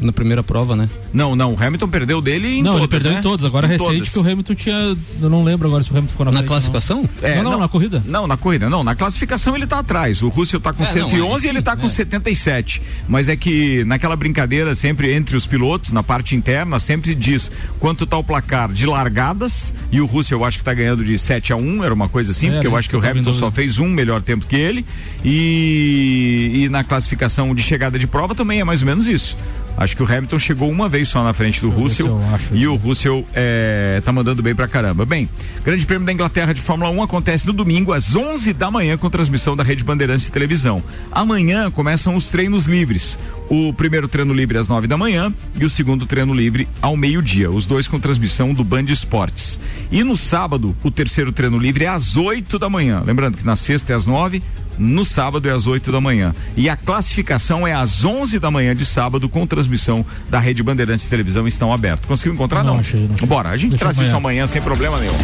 [SPEAKER 10] Na primeira prova, né?
[SPEAKER 2] Não, não, o Hamilton perdeu dele em
[SPEAKER 3] não,
[SPEAKER 2] todas,
[SPEAKER 3] ele perdeu
[SPEAKER 2] né?
[SPEAKER 3] em todos. Agora
[SPEAKER 2] Em
[SPEAKER 3] recente
[SPEAKER 2] todas.
[SPEAKER 3] que o Hamilton tinha. Eu não lembro agora se o Hamilton ficou na,
[SPEAKER 10] Na
[SPEAKER 3] frente,
[SPEAKER 10] classificação?
[SPEAKER 3] Não.
[SPEAKER 2] É,
[SPEAKER 3] não, não, na corrida.
[SPEAKER 2] Não, na corrida, não. Na classificação ele tá atrás. O Russell tá com
[SPEAKER 10] É, não,
[SPEAKER 2] 111
[SPEAKER 10] aí
[SPEAKER 2] e ele
[SPEAKER 10] sim,
[SPEAKER 2] tá com
[SPEAKER 10] é.
[SPEAKER 2] 77. Mas é que naquela brincadeira sempre entre os pilotos, na parte interna, sempre diz quanto tá o placar de largadas e o Russell eu acho que tá ganhando de 7 a 1, era uma coisa assim,
[SPEAKER 3] É,
[SPEAKER 2] porque eu
[SPEAKER 3] né,
[SPEAKER 2] acho que o
[SPEAKER 3] em
[SPEAKER 2] Hamilton só fez um melhor tempo que ele e, e na classificação de chegada de prova também é mais ou menos isso. Acho que o Hamilton chegou uma vez só na frente do Russell
[SPEAKER 3] acho
[SPEAKER 2] e o Russell é, tá mandando bem pra caramba. Bem, Grande Prêmio da Inglaterra de Fórmula 1 acontece no domingo às 11 da manhã com transmissão da Rede Bandeirantes de Televisão. Amanhã começam os treinos livres. O primeiro treino livre às 9 da manhã e o segundo treino livre ao meio-dia. Os dois com transmissão do Band Esportes. E no sábado, o terceiro treino livre é às 8 da manhã. Lembrando que na sexta é às 9 no sábado é às 8 da manhã. E a classificação é às 11 da manhã de sábado, com transmissão da Rede Bandeirantes de Televisão estão aberto. Conseguiu encontrar? Não.
[SPEAKER 3] Não achei, não.
[SPEAKER 2] Bora, a gente
[SPEAKER 3] Deixa
[SPEAKER 2] traz isso
[SPEAKER 3] amanhã.
[SPEAKER 2] amanhã sem problema nenhum.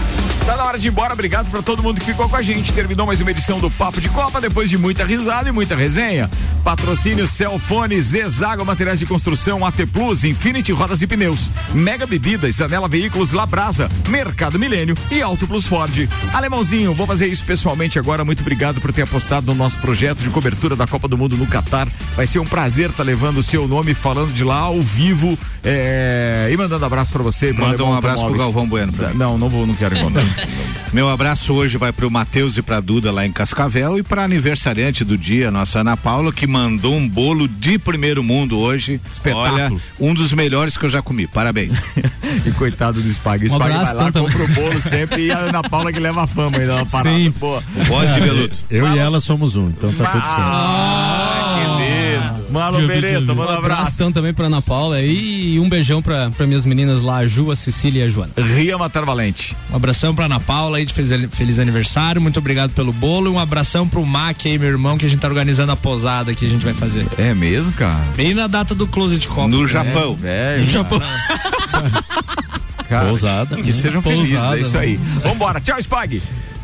[SPEAKER 2] Tá na hora de ir embora, obrigado pra todo mundo que ficou com a gente. Terminou mais uma edição do Papo de Copa, depois de muita risada e muita resenha. Patrocínio Celfone, Zezago Materiais de Construção, AT Plus, Infinity Rodas e Pneus, Mega Bebidas, Anela Veículos, Labrasa, Mercado Milênio e Auto Plus Ford. Alemãozinho, vou fazer isso pessoalmente agora. Muito obrigado por ter apostado no nosso projeto de cobertura da Copa do Mundo no Catar. Vai ser um prazer estar levando o seu nome, falando de lá ao vivo é, e mandando abraço pra você. e pro
[SPEAKER 4] Manda um abraço pro. Galvão Bueno. pra mim.
[SPEAKER 2] Não, não vou, não quero mandar. <laughs>
[SPEAKER 4] Meu abraço hoje vai pro Matheus e pra Duda lá em Cascavel e pra aniversariante do dia, nossa Ana Paula, que mandou um bolo de primeiro mundo hoje.
[SPEAKER 2] Espetáculo.
[SPEAKER 4] Olha, um dos melhores que eu já comi. Parabéns. <laughs>
[SPEAKER 2] e coitado do Spag. O
[SPEAKER 10] Um
[SPEAKER 2] Spag vai
[SPEAKER 10] abraço,
[SPEAKER 2] lá,
[SPEAKER 10] então,
[SPEAKER 2] compra o bolo sempre e a Ana Paula que leva a fama ainda na parada.
[SPEAKER 10] Sim.
[SPEAKER 2] Boa.
[SPEAKER 4] Pode, Veludo.
[SPEAKER 9] Eu e ela somos um, então tá tudo certo.
[SPEAKER 2] Ah, que lindo. Bereto, manda um
[SPEAKER 10] abraço então também pra Ana Paula e um beijão pra, pra minhas meninas lá, a Ju, a Cecília e a Joana.
[SPEAKER 2] Ria Matar Valente.
[SPEAKER 8] Um abração pra Ana Paula aí de feliz, feliz aniversário, muito obrigado pelo bolo e um abração pro Mac aí, meu irmão, que a gente tá organizando a posada que a gente vai fazer.
[SPEAKER 2] É mesmo, cara?
[SPEAKER 8] Bem na data do Closet Copa.
[SPEAKER 4] No Japão.
[SPEAKER 2] É,
[SPEAKER 8] No Japão. <laughs>
[SPEAKER 2] cara.
[SPEAKER 9] Pousada.
[SPEAKER 2] Que sejam felizes,
[SPEAKER 10] Pousada,
[SPEAKER 2] é isso aí. Vambora, tchau, Spag.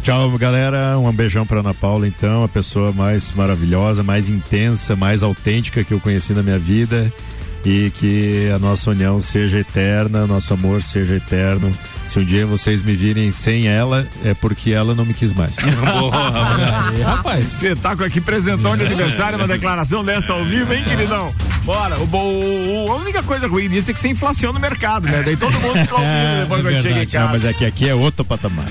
[SPEAKER 9] Tchau, galera. Um beijão pra Ana Paula, então, a pessoa mais maravilhosa, mais intensa, mais autêntica que eu conheci na minha vida. E que a nossa união seja eterna, nosso amor seja eterno. Se um dia vocês me virem sem ela, é porque ela não me quis mais. <laughs>
[SPEAKER 3] Aí, rapaz.
[SPEAKER 2] Você tá com aqui presentão de aniversário, uma declaração dessa ao vivo, hein, queridão? Bora. O, o- a única coisa ruim disso é que você inflaciona o mercado, né? Daí todo mundo fica ouvindo depois quando chega em
[SPEAKER 9] Não, mas é que aqui é outro patamar.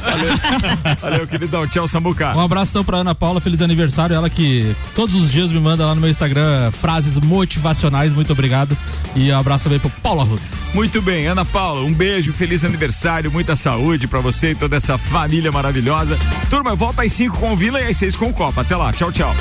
[SPEAKER 2] Valeu, queridão. Tchau, Sambuca.
[SPEAKER 3] Um abraço então pra Ana Paula, feliz aniversário. Ela que todos os dias me manda lá no meu Instagram frases motivacionais, muito obrigado. E um abraço também pro Paulo Arruda.
[SPEAKER 2] Muito bem, Ana Paula, um beijo, feliz aniversário, muita saúde pra você e toda essa família maravilhosa. Turma, eu volto às 5 com o Vila e às 6 com o Copa. Até lá, tchau, tchau.